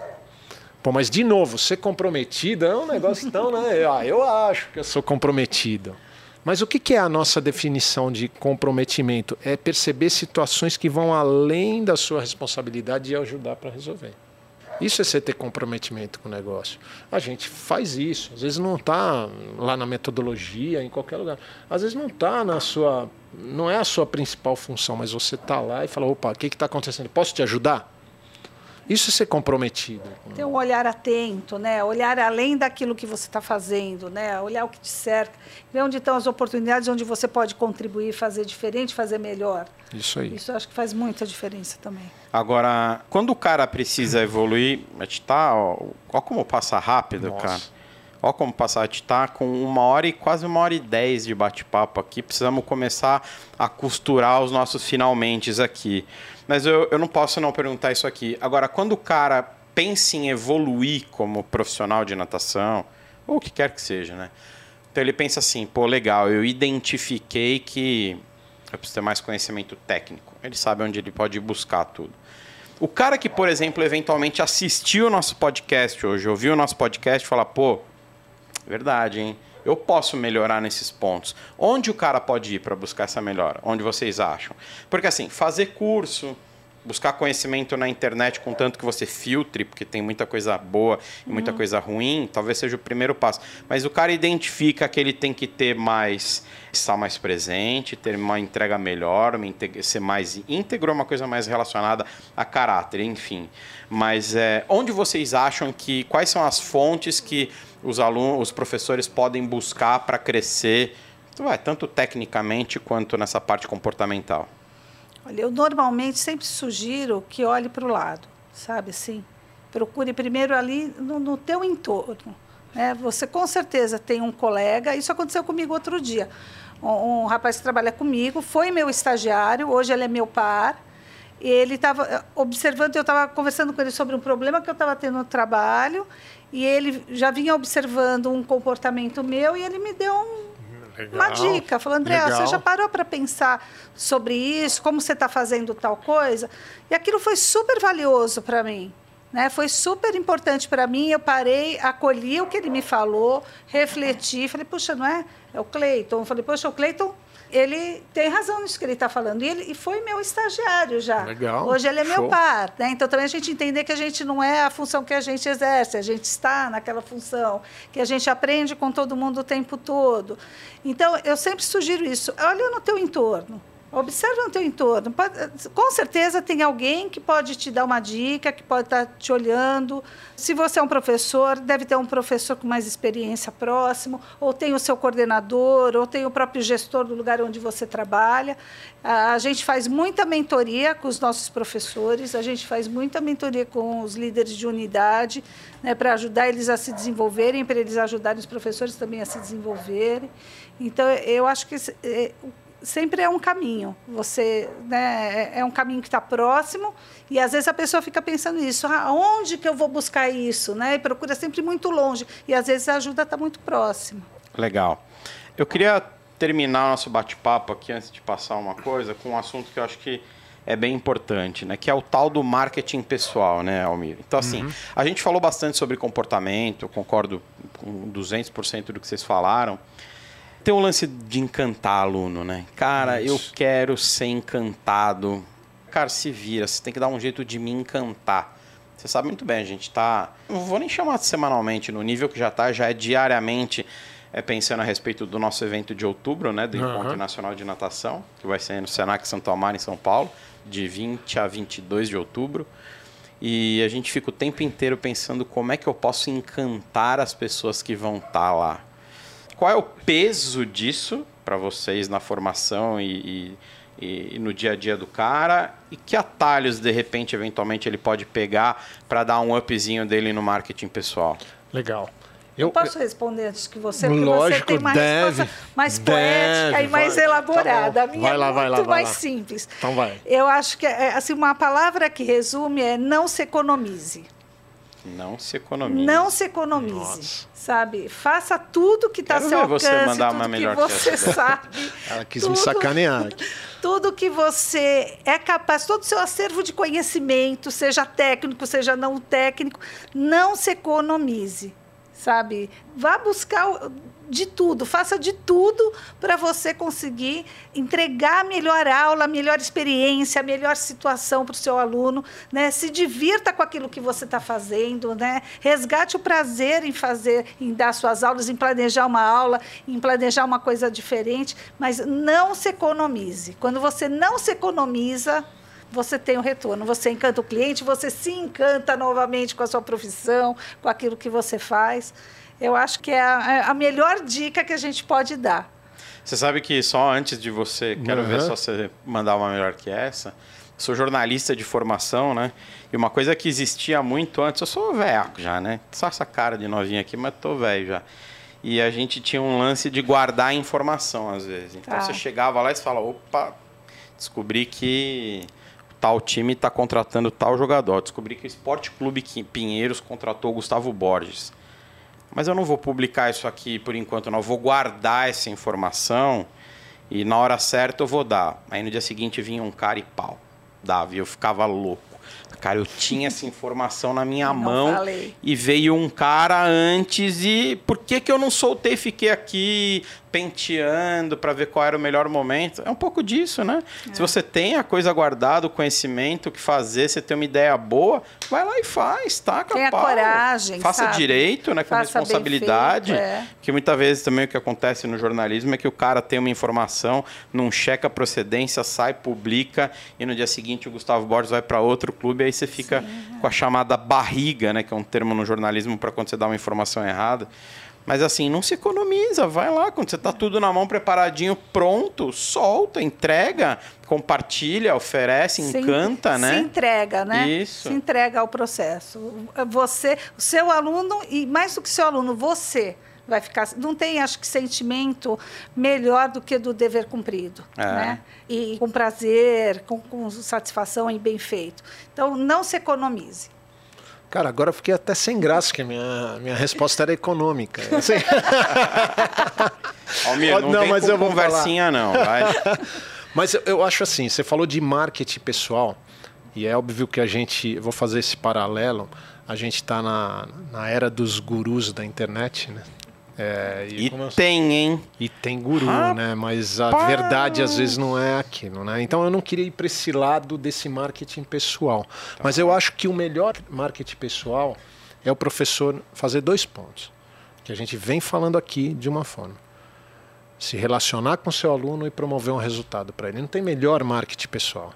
S4: Pô, mas de novo, ser comprometido é um negócio tão, né? Ah, eu acho que eu sou comprometido. Mas o que é a nossa definição de comprometimento? É perceber situações que vão além da sua responsabilidade e ajudar para resolver. Isso é você ter comprometimento com o negócio. A gente faz isso. Às vezes não está lá na metodologia, em qualquer lugar. Às vezes não está na sua. Não é a sua principal função, mas você está lá e fala: opa, o que está acontecendo? Posso te ajudar? Isso é ser comprometido.
S3: Ter um olhar atento, né? Olhar além daquilo que você está fazendo, né? Olhar o que te cerca, ver onde estão as oportunidades, onde você pode contribuir, fazer diferente, fazer melhor.
S4: Isso aí.
S3: Isso acho que faz muita diferença também.
S2: Agora, quando o cara precisa evoluir, a gente tá, ó, ó como passa rápido, Nossa. cara. Ó como passar, a gente está com uma hora e quase uma hora e dez de bate-papo aqui. Precisamos começar a costurar os nossos finalmente aqui. Mas eu, eu não posso não perguntar isso aqui. Agora, quando o cara pensa em evoluir como profissional de natação, ou o que quer que seja, né? Então ele pensa assim, pô, legal, eu identifiquei que eu preciso ter mais conhecimento técnico. Ele sabe onde ele pode buscar tudo. O cara que, por exemplo, eventualmente assistiu o nosso podcast hoje, ouviu o nosso podcast e fala, pô, verdade, hein? eu posso melhorar nesses pontos. Onde o cara pode ir para buscar essa melhora? Onde vocês acham? Porque assim, fazer curso, buscar conhecimento na internet, contanto que você filtre, porque tem muita coisa boa e muita uhum. coisa ruim, talvez seja o primeiro passo. Mas o cara identifica que ele tem que ter mais, estar mais presente, ter uma entrega melhor, ser mais íntegro, uma coisa mais relacionada a caráter, enfim. Mas é, onde vocês acham que, quais são as fontes que os alunos, os professores podem buscar para crescer, tanto tecnicamente quanto nessa parte comportamental?
S3: Olha, eu normalmente sempre sugiro que olhe para o lado, sabe assim? Procure primeiro ali no, no teu entorno. Né? Você com certeza tem um colega, isso aconteceu comigo outro dia. Um, um rapaz que trabalha comigo, foi meu estagiário, hoje ele é meu par, e ele estava observando, eu estava conversando com ele sobre um problema que eu estava tendo no trabalho, e ele já vinha observando um comportamento meu e ele me deu um, uma dica. Falou, André, você já parou para pensar sobre isso? Como você está fazendo tal coisa? E aquilo foi super valioso para mim. Né? Foi super importante para mim. Eu parei, acolhi o que ele me falou, refleti. Falei, puxa, não é? É o Cleiton. Eu falei, poxa, o Cleiton ele tem razão nisso que ele está falando. E ele e foi meu estagiário já.
S4: Legal.
S3: Hoje ele é
S4: Show.
S3: meu par. Né? Então também a gente entender que a gente não é a função que a gente exerce, a gente está naquela função, que a gente aprende com todo mundo o tempo todo. Então eu sempre sugiro isso. Olha no teu entorno. Observa no teu entorno. Com certeza tem alguém que pode te dar uma dica, que pode estar te olhando. Se você é um professor, deve ter um professor com mais experiência próximo, ou tem o seu coordenador, ou tem o próprio gestor do lugar onde você trabalha. A gente faz muita mentoria com os nossos professores, a gente faz muita mentoria com os líderes de unidade, né, para ajudar eles a se desenvolverem, para eles ajudarem os professores também a se desenvolverem. Então, eu acho que é, sempre é um caminho. Você né, é, é um caminho que está próximo e às vezes a pessoa fica pensando nisso, ah, onde que eu vou buscar isso, né? E procura sempre muito longe e às vezes a ajuda está muito próxima.
S2: Legal. Eu queria terminar nosso bate-papo aqui antes de passar uma coisa com um assunto que eu acho que é bem importante, né? Que é o tal do marketing pessoal, né, Almir? Então, assim, uhum. a gente falou bastante sobre comportamento, concordo com 200% do que vocês falaram. Tem um lance de encantar aluno, né? Cara, Isso. eu quero ser encantado. Cara, se vira, você tem que dar um jeito de me encantar. Você sabe muito bem, a gente está, não vou nem chamar de semanalmente, no nível que já está, já é diariamente é, pensando a respeito do nosso evento de outubro, né, do
S4: Uhum.
S2: Encontro Nacional de Natação, que vai ser no Senac Santo Amaro, em São Paulo, de 20 a 22 de outubro. E a gente fica o tempo inteiro pensando como é que eu posso encantar as pessoas que vão estar lá. Qual é o peso disso para vocês na formação e, e- e no dia a dia do cara? E que atalhos, de repente, eventualmente, ele pode pegar para dar um upzinho dele no marketing pessoal?
S4: Legal.
S3: Eu posso responder antes que você, porque
S4: Lógico,
S3: você tem uma
S4: deve,
S3: resposta mais
S4: deve,
S3: poética e mais
S4: vai.
S3: elaborada.
S4: Tá
S3: a minha
S4: Vai lá,
S3: é
S4: vai lá,
S3: muito
S4: vai
S3: mais
S4: lá.
S3: simples.
S4: Então vai.
S3: Eu acho que é, assim, uma palavra que resume é não se economize.
S2: Não se economiza.
S3: Não se economize,
S4: Nossa.
S3: sabe? Faça tudo que está seu
S2: ver você
S3: alcance,
S2: mandar
S3: tudo
S2: uma
S3: que
S2: melhor que
S3: você
S2: essa. *laughs*
S3: sabe.
S4: Ela quis me sacanear. *laughs*
S3: Tudo que você é capaz, todo o seu acervo de conhecimento, seja técnico, seja não técnico, não se economize, sabe? Vá buscar de tudo, faça de tudo para você conseguir entregar a melhor aula, a melhor experiência, a melhor situação para o seu aluno, né? Se divirta com aquilo que você está fazendo, né? Resgate o prazer em fazer, em dar suas aulas, em planejar uma aula, em planejar uma coisa diferente, mas não se economize. Quando você não se economiza, você tem o retorno. Você encanta o cliente, você se encanta novamente com a sua profissão, com aquilo que você faz. Eu acho que é a, a melhor dica que a gente pode dar.
S2: Você sabe que só antes de você, quero ver
S4: Uhum.
S2: só você mandar uma melhor que essa. Sou jornalista de formação, né? E uma coisa que existia muito antes, eu sou velho já, né? Só essa cara de novinha aqui, mas tô velho já. E a gente tinha um lance de guardar a informação às vezes. Então
S3: Tá.
S2: você chegava lá e você fala, opa, descobri que tal time está contratando tal jogador. Descobri que o Esporte Clube Pinheiros contratou o Gustavo Borges. Mas eu não vou publicar isso aqui por enquanto, não. Eu vou guardar essa informação e na hora certa eu vou dar. Aí no dia seguinte vinha um cara e pau. Dava, e eu ficava louco. Cara, eu tinha essa informação na minha
S3: Não
S2: mão
S3: falei.
S2: e veio um cara antes e por que que eu não soltei e fiquei aqui penteando para ver qual era o melhor momento? É um pouco disso, né?
S3: É.
S2: Se você tem a coisa guardada, o conhecimento, o que fazer, você tem uma ideia boa, vai lá e faz, taca
S3: Tenha
S2: pau.
S3: coragem,
S2: Faça
S3: sabe?
S2: direito, né, com
S3: Faça
S2: responsabilidade.
S3: feito, é.
S2: Que muitas vezes também o que acontece no jornalismo é que o cara tem uma informação, não checa a procedência, sai, publica e no dia seguinte o Gustavo Borges vai para outro clube aí você fica com a chamada barriga, né, que é um termo no jornalismo para quando você dá uma informação errada. Mas assim, não se economiza, vai lá, quando você tá tudo na mão preparadinho, pronto, solta, entrega, compartilha, oferece,
S3: Se-
S2: encanta,
S3: se
S2: né?
S3: entrega, né?
S2: Isso.
S3: Se entrega ao processo. Você, o seu aluno, e mais do que seu aluno, você vai ficar. Não tem, acho que, sentimento melhor do que do dever cumprido.
S2: É.
S3: Né? E com prazer, com, com satisfação e bem feito. Então, não se economize.
S4: Cara, agora eu fiquei até sem graça, que a minha, minha resposta era econômica. *laughs* Assim,
S2: Almir, não,
S4: Não,
S2: vem
S4: mas
S2: com
S4: eu vou
S2: conversinha não, vai. *laughs*
S4: Mas eu, eu acho assim, você falou de marketing pessoal, e é óbvio que a gente, vou fazer esse paralelo, a gente está na, na era dos gurus da internet, né? É,
S2: E
S4: como eu-
S2: tem, hein?
S4: e tem guru,
S2: Rapaz!
S4: né? Mas a verdade às vezes não é aquilo, né? Então eu não queria ir para esse lado desse marketing pessoal. Mas eu acho que o melhor marketing pessoal é o professor fazer dois pontos. Que a gente vem falando aqui de uma forma. Se relacionar com seu aluno e promover um resultado para ele. Não tem melhor marketing pessoal.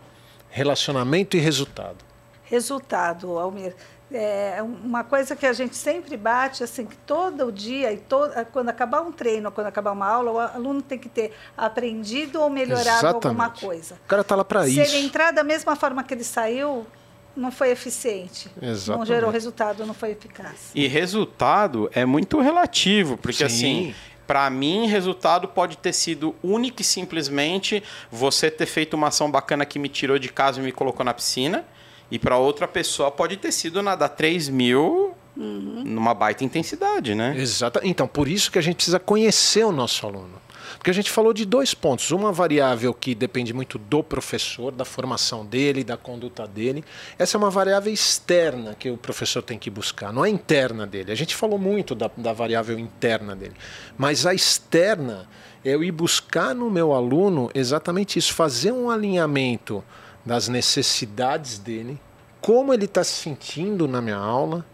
S4: Relacionamento e resultado.
S3: Resultado, Almir. É uma coisa que a gente sempre bate, assim, que todo dia, e to, quando acabar um treino, quando acabar uma aula, o aluno tem que ter aprendido ou melhorado alguma
S4: Exatamente.
S3: coisa.
S4: O cara tá lá para
S3: Se
S4: isso.
S3: ele entrar da mesma forma que ele saiu, não foi eficiente. Não
S4: Exatamente.
S3: gerou resultado, não foi eficaz.
S2: E resultado é muito relativo, porque
S4: Sim.
S2: assim, para mim, resultado pode ter sido único e simplesmente você ter feito uma ação bacana que me tirou de casa e me colocou na piscina. E para outra pessoa pode ter sido nadar 3 mil numa baita intensidade, né?
S4: Exato. Então, por isso que a gente precisa conhecer o nosso aluno. Porque a gente falou de dois pontos. Uma variável que depende muito do professor, da formação dele, da conduta dele. Essa é uma variável externa que o professor tem que buscar, não é interna dele. A gente falou muito da, da variável interna dele. Mas a externa é eu ir buscar no meu aluno exatamente isso, fazer um alinhamento das necessidades dele como ele está se sentindo na minha aula.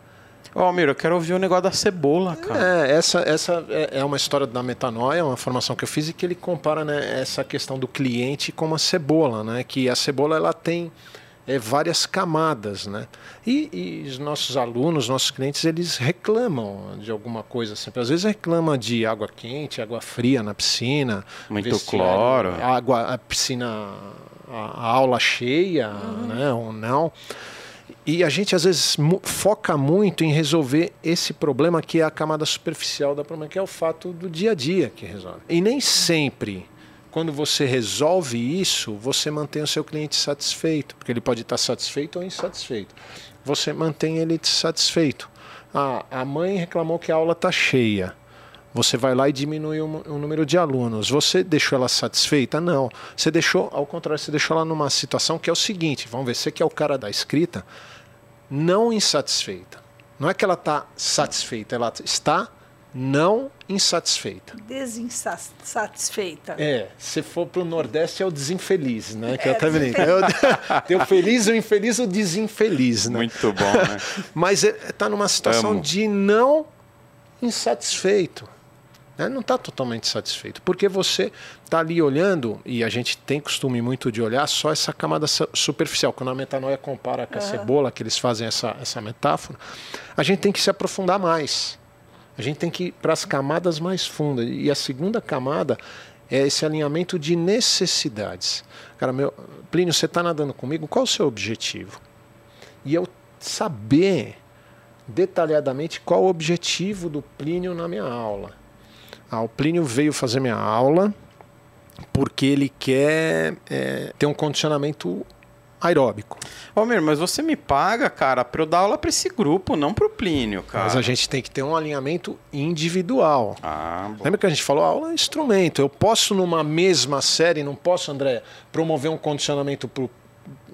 S2: Ô, Almir, eu quero ouvir o negócio da cebola, cara.
S4: É, essa, essa é é uma história da metanoia, uma formação que eu fiz e que ele compara né, essa questão do cliente com a cebola, né? Que a cebola ela tem é, várias camadas, né? E, e os nossos alunos, nossos clientes, eles reclamam de alguma coisa sempre. Às vezes reclamam de água quente, água fria na piscina,
S2: Muito cloro.
S4: água, a piscina, a, a aula cheia, né? Ou não. E a gente às vezes foca muito em resolver esse problema que é a camada superficial da problema, que é o fato do dia a dia que resolve. E nem sempre, quando você resolve isso, você mantém o seu cliente satisfeito, porque ele pode estar satisfeito ou insatisfeito. Você mantém ele satisfeito. Ah, a mãe reclamou que a aula está cheia. Você vai lá e diminui o, o número de alunos. Você deixou ela satisfeita? Não. Você deixou, ao contrário, você deixou ela numa situação que é o seguinte: vamos ver, você que é o cara da escrita, não insatisfeita. Não é que ela está satisfeita, ela está não insatisfeita.
S3: Desinsatisfeita.
S4: É, se for para o Nordeste é o desinfeliz, né? Que
S3: É,
S4: eu até brinco. É o- Tem o feliz, o infeliz, o desinfeliz, né?
S2: Muito bom, né? *laughs*
S4: Mas está numa situação
S2: Amo.
S4: de não insatisfeito. né? Não está totalmente satisfeito. Porque você está ali olhando, e a gente tem costume muito de olhar só essa camada su- superficial. Quando a metanoia compara com a cebola, que eles fazem essa, essa metáfora, a gente tem que se aprofundar mais. A gente tem que ir para as camadas mais fundas. E a segunda camada é esse alinhamento de necessidades. Cara, meu, Plínio, você está nadando comigo? Qual o seu objetivo? E eu saber detalhadamente qual o objetivo do Plínio na minha aula. Ah, o Plínio veio fazer minha aula porque ele quer é, ter um condicionamento aeróbico.
S2: Ô, Almir, mas você me paga, cara, pra eu dar aula pra esse grupo, não pro Plínio, cara.
S4: Mas a gente tem que ter um alinhamento individual.
S2: Ah, bom.
S4: Lembra que a gente falou, aula é instrumento. Eu posso, numa mesma série, não posso, André, promover um condicionamento pro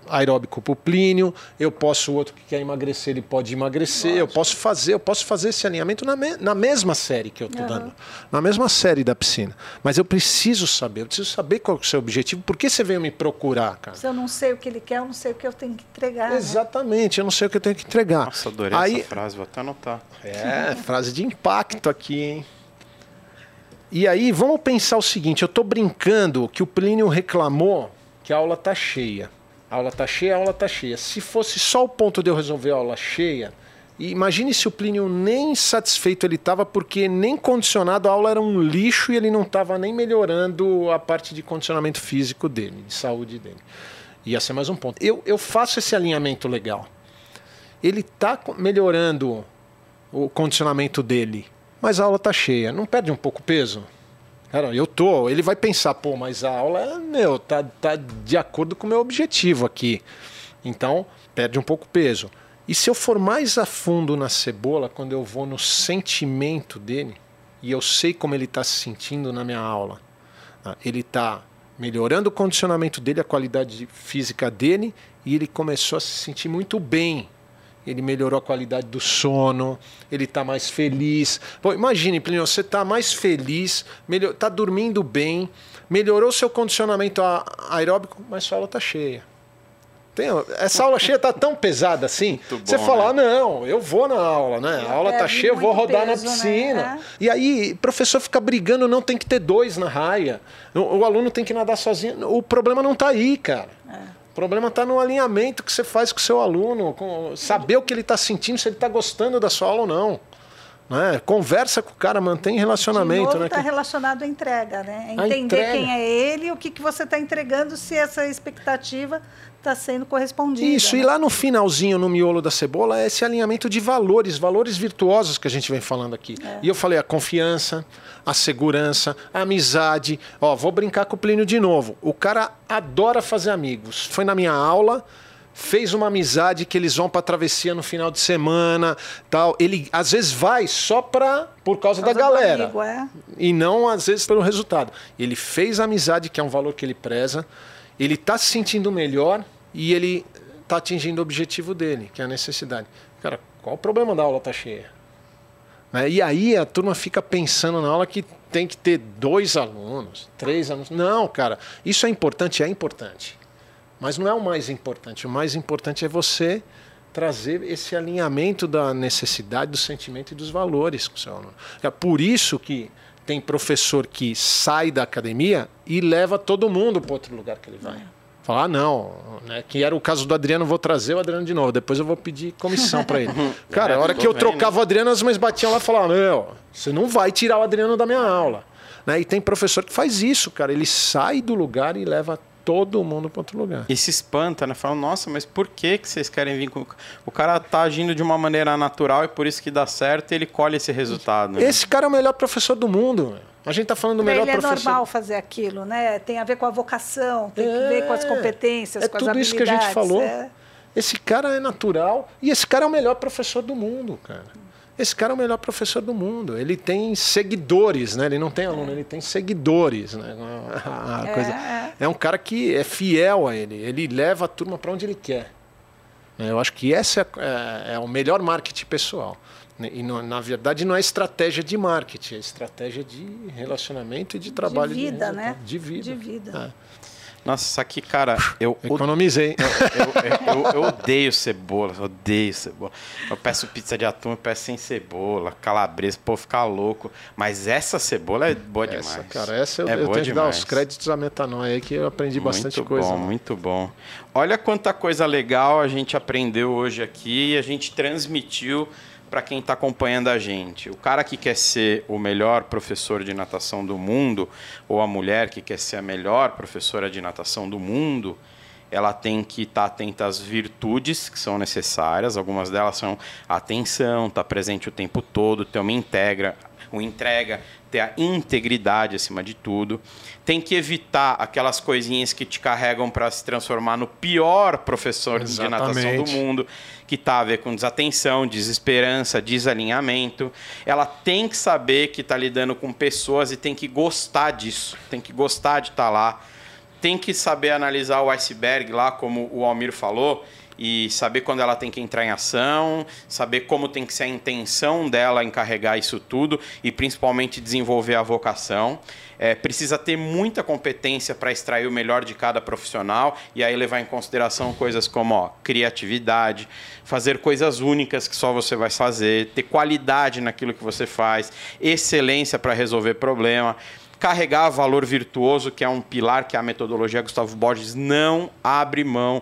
S4: aeróbico para o Plínio, eu posso, o outro que quer emagrecer, ele pode emagrecer, eu posso fazer, eu posso fazer esse alinhamento na, me- na mesma série que eu estou dando, na mesma série da piscina. Mas eu preciso saber, eu preciso saber qual é o seu objetivo, por que você veio me procurar, cara?
S3: Se eu não sei o que ele quer, eu não sei o que eu tenho que entregar. né?
S4: Exatamente, eu não sei o que eu tenho que entregar.
S2: Nossa, adorei
S4: Aí,
S2: essa frase, vou até anotar.
S4: É, frase de impacto aqui, hein? E aí, vamos pensar o seguinte: eu estou brincando que o Plínio reclamou que a aula tá cheia. A aula tá cheia, a aula tá cheia. Se fosse só o ponto de eu resolver a aula cheia, e imagine se o Plínio nem satisfeito ele estava, porque nem condicionado a aula era um lixo e ele não estava nem melhorando a parte de condicionamento físico dele, de saúde dele. Ia ser mais um ponto. Eu, eu faço esse alinhamento legal. Ele está melhorando o condicionamento dele, mas a aula tá cheia. Não perde um pouco peso? Cara, eu tô. Ele vai pensar, pô, mas a aula meu, tá, tá de acordo com o meu objetivo aqui. Então, perde um pouco peso. E se eu for mais a fundo na cebola, quando eu vou no sentimento dele, e eu sei como ele está se sentindo na minha aula, ah, ele está melhorando o condicionamento dele, a qualidade física dele, e ele começou a se sentir muito bem ele melhorou a qualidade do sono, ele está mais feliz. Pô, imagine, Plínio, você está mais feliz, está dormindo bem, melhorou seu condicionamento aeróbico, mas sua aula está cheia. Tem- essa aula cheia está tão pesada assim,
S2: Muito
S4: você
S2: bom,
S4: fala,
S2: né?
S4: ah, não, eu vou na aula, né? A aula está
S3: Perde
S4: cheia, eu vou rodar
S3: peso,
S4: na
S3: né?
S4: piscina. E aí, o professor fica brigando, não tem que ter dois na raia. O, o aluno tem que nadar sozinho. O problema não está aí, cara. O problema está no alinhamento que você faz com o seu aluno, com saber o que ele está sentindo, se ele está gostando da sua aula ou não. Né? Conversa com o cara, mantém relacionamento.
S3: Novo,
S4: né?
S3: está
S4: Que-
S3: relacionado à entrega, né? Entender
S4: entrega.
S3: quem é ele e o que, que você está entregando, se essa expectativa está sendo correspondida.
S4: Isso,
S3: né?
S4: e lá no finalzinho, no miolo da cebola, é esse alinhamento de valores, valores virtuosos que a gente vem falando aqui. E eu falei a confiança, a segurança, a amizade. Ó, vou brincar com o Plínio de novo. O cara adora fazer amigos. Foi na minha aula, fez uma amizade que eles vão para travessia no final de semana, tal. Ele às vezes vai só para por causa,
S3: Por causa
S4: da galera
S3: amigo, é.
S4: e não às vezes pelo resultado. Ele fez a amizade, que é um valor que ele preza, ele está se sentindo melhor e ele está atingindo o objetivo dele, que é a necessidade. Cara, qual o problema da aula tá cheia? Né? E aí a turma fica pensando na aula que tem que ter dois alunos, três alunos. Não, cara, isso é importante, é importante. Mas não é o mais importante. O mais importante é você trazer esse alinhamento da necessidade, do sentimento e dos valores com o seu aluno. É por isso que tem professor que sai da academia e leva todo mundo para outro lugar que ele vai. Falar, ah, não, né? que era o caso do Adriano, vou trazer o Adriano de novo, depois eu vou pedir comissão para ele. *laughs* Cara, a hora que eu trocava o Adriano, as mães batiam lá e falavam, meu, você não vai tirar o Adriano da minha aula. Né? E tem professor que faz isso, cara, ele sai do lugar e leva todo mundo para outro lugar.
S2: E se espanta, né? Fala, nossa, mas por que, que vocês querem vir com. O cara tá agindo de uma maneira natural e por isso que dá certo e ele colhe esse resultado. Né?
S4: Esse cara é o melhor professor do mundo. A gente está falando do melhor
S3: ele
S4: professor.
S3: é normal fazer aquilo, né? Tem a ver com a vocação, tem é, que ver com as competências,
S4: é
S3: com as
S4: tudo isso que a gente falou. É. Esse cara é natural e esse cara é o melhor professor do mundo, cara. Esse cara é o melhor professor do mundo. Ele tem seguidores, né? Ele não tem aluno, ele tem seguidores, né? *laughs* A coisa... é. é um cara que é fiel a ele. Ele leva a turma para onde ele quer. Eu acho que esse é, é, é o melhor marketing pessoal. Né? E não, na verdade não é estratégia de marketing, é estratégia de relacionamento e de trabalho.
S3: De vida,
S4: de
S3: né?
S4: De vida.
S3: De vida.
S2: É. Nossa, aqui, cara, eu *laughs*
S4: economizei.
S2: Eu, eu, eu, eu, odeio cebola, odeio cebola. Eu peço pizza de atum, eu peço sem cebola, calabresa, pô, ficar louco. Mas essa cebola é boa
S4: essa,
S2: demais.
S4: Cara, essa eu, é eu tenho demais. que dar os créditos à metanoia aí que eu aprendi
S2: muito
S4: bastante coisa.
S2: Muito bom, muito bom. Olha quanta coisa legal a gente aprendeu hoje aqui e a gente transmitiu para quem está acompanhando a gente. O cara que quer ser o melhor professor de natação do mundo, ou a mulher que quer ser a melhor professora de natação do mundo, ela tem que estar tá atenta às virtudes que são necessárias. Algumas delas são atenção, estar tá presente o tempo todo, ter uma integra, uma entrega, ter a integridade acima de tudo. Tem que evitar aquelas coisinhas que te carregam para se transformar no pior professor Exatamente. de natação do mundo, que está a ver com desatenção, desesperança, desalinhamento. Ela tem que saber que está lidando com pessoas e tem que gostar disso, tem que gostar de estar tá lá. Tem que saber analisar o iceberg lá, como o Almir falou, e saber quando ela tem que entrar em ação, saber como tem que ser a intenção dela em carregar isso tudo e principalmente desenvolver a vocação. É, precisa ter muita competência para extrair o melhor de cada profissional e aí levar em consideração coisas como ó, criatividade, fazer coisas únicas que só você vai fazer, ter qualidade naquilo que você faz, excelência para resolver problema carregar valor virtuoso, que é um pilar que a metodologia Gustavo Borges não abre mão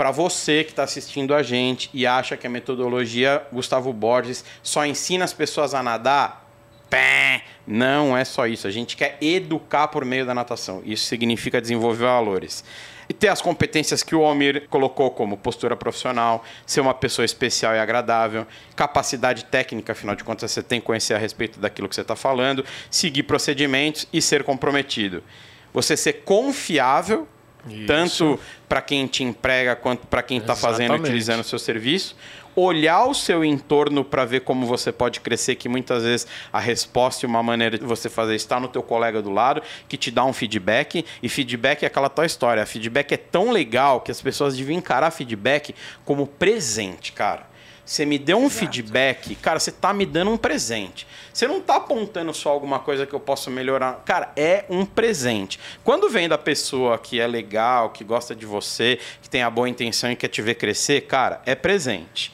S2: para você que está assistindo a gente e acha que a metodologia Gustavo Borges só ensina as pessoas a nadar, pé, não é só isso. A gente quer educar por meio da natação. Isso significa desenvolver valores. E ter as competências que o Almir colocou como postura profissional, ser uma pessoa especial e agradável, capacidade técnica, afinal de contas você tem que conhecer a respeito daquilo que você está falando, seguir procedimentos e ser comprometido. Você ser confiável isso. Tanto para quem te emprega quanto para quem está fazendo, utilizando o seu serviço. Olhar o seu entorno para ver como você pode crescer, que muitas vezes a resposta e uma maneira de você fazer está no teu colega do lado, que te dá um feedback. E feedback é aquela tua história. Feedback é tão legal que as pessoas deviam encarar feedback como presente, cara. Você me deu um Exato. feedback, cara, você tá me dando um presente. Você não tá apontando só alguma coisa que eu posso melhorar. Cara, é um presente. Quando vem da pessoa que é legal, que gosta de você, que tem a boa intenção e quer te ver crescer, cara, é presente.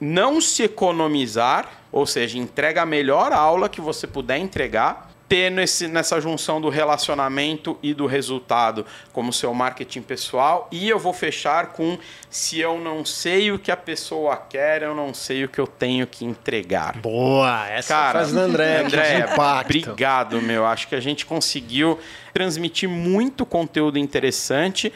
S2: Não se economizar, ou seja, entrega a melhor aula que você puder entregar ter nesse, nessa junção do relacionamento e do resultado como seu marketing pessoal. E eu vou fechar com se eu não sei o que a pessoa quer, eu não sei o que eu tenho que entregar.
S4: Boa, essa Cara, frase do André.
S2: André, obrigado, meu. Acho que a gente conseguiu transmitir muito conteúdo interessante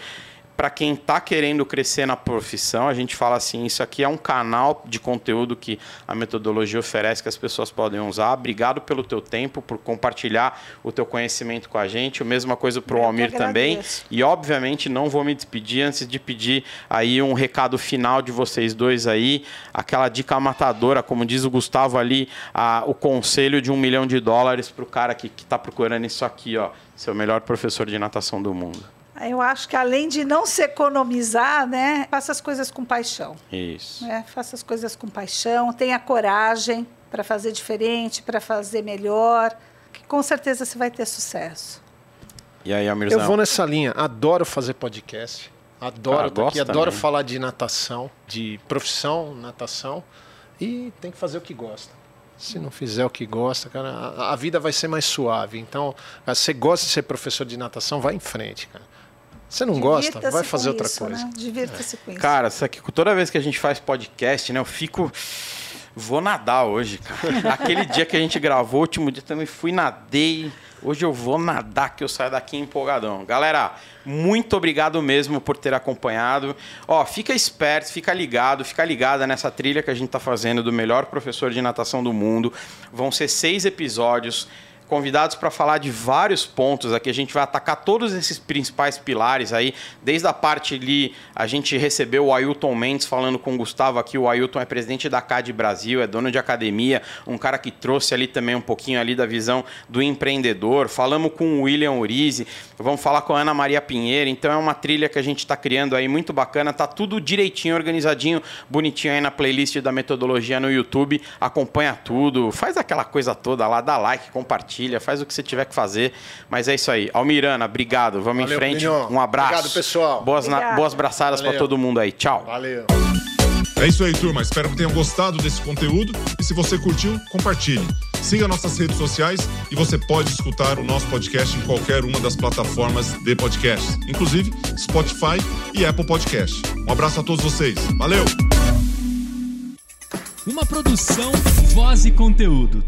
S2: para quem está querendo crescer na profissão, a gente fala assim, isso aqui é um canal de conteúdo que a metodologia oferece que as pessoas podem usar. Obrigado pelo teu tempo, por compartilhar o teu conhecimento com a gente. A mesma coisa para o Almir também. E obviamente não vou me despedir antes de pedir aí um recado final de vocês dois aí, aquela dica matadora, como diz o Gustavo ali, a, o conselho de um milhão de dólares para o cara que está procurando isso aqui, ó, ser o melhor professor de natação do mundo.
S3: Eu acho que além de não se economizar, né, faça as coisas com paixão.
S2: Isso.
S3: Né? Faça as coisas com paixão, tenha coragem para fazer diferente, para fazer melhor, que com certeza você vai ter sucesso.
S2: E aí, Amirzão?
S4: Eu vou nessa linha. Adoro fazer podcast. Adoro, tá aqui, adoro
S2: também.
S4: falar de natação, de profissão, natação. E tem que fazer o que gosta. Se não fizer o que gosta, cara, a, vida vai ser mais suave. Então, você gosta de ser professor de natação, vai em frente, cara. Você não gosta, vai fazer outra
S3: isso,
S4: coisa.
S3: Né? Divirta-se com isso.
S2: Cara, isso aqui, toda vez que a gente faz podcast, né, eu fico. Vou nadar hoje, cara. *laughs* Aquele dia que a gente gravou, o último dia também fui nadei. Hoje eu vou nadar, que eu saio daqui empolgadão. Galera, muito obrigado mesmo por ter acompanhado. Ó, fica esperto, fica ligado, fica ligada nessa trilha que a gente tá fazendo do melhor professor de natação do mundo. Vão ser seis episódios convidados para falar de vários pontos aqui. A gente vai atacar todos esses principais pilares aí. Desde a parte ali, a gente recebeu o Ailton Mendes falando com o Gustavo aqui. O Ailton é presidente da CAD Brasil, é dono de academia, um cara que trouxe ali também um pouquinho ali da visão do empreendedor. Falamos com o William Urize, vamos falar com a Ana Maria Pinheiro. Então é uma trilha que a gente está criando aí muito bacana. Tá tudo direitinho, organizadinho, bonitinho aí na playlist da metodologia no YouTube. Acompanha tudo, faz aquela coisa toda lá, dá like, compartilha, faz o que você tiver que fazer. Mas é isso aí. Almirana, obrigado. Vamos
S4: Valeu,
S2: em frente. Um abraço.
S4: Obrigado, pessoal.
S2: Boas, na- boas braçadas para todo mundo aí. Tchau.
S4: Valeu.
S1: É isso aí, turma. Espero que tenham gostado desse conteúdo. E se você curtiu, compartilhe. Siga nossas redes sociais e você pode escutar o nosso podcast em qualquer uma das plataformas de podcast, inclusive Spotify e Apple Podcast. Um abraço a todos vocês. Valeu!
S5: Uma produção, voz e conteúdo.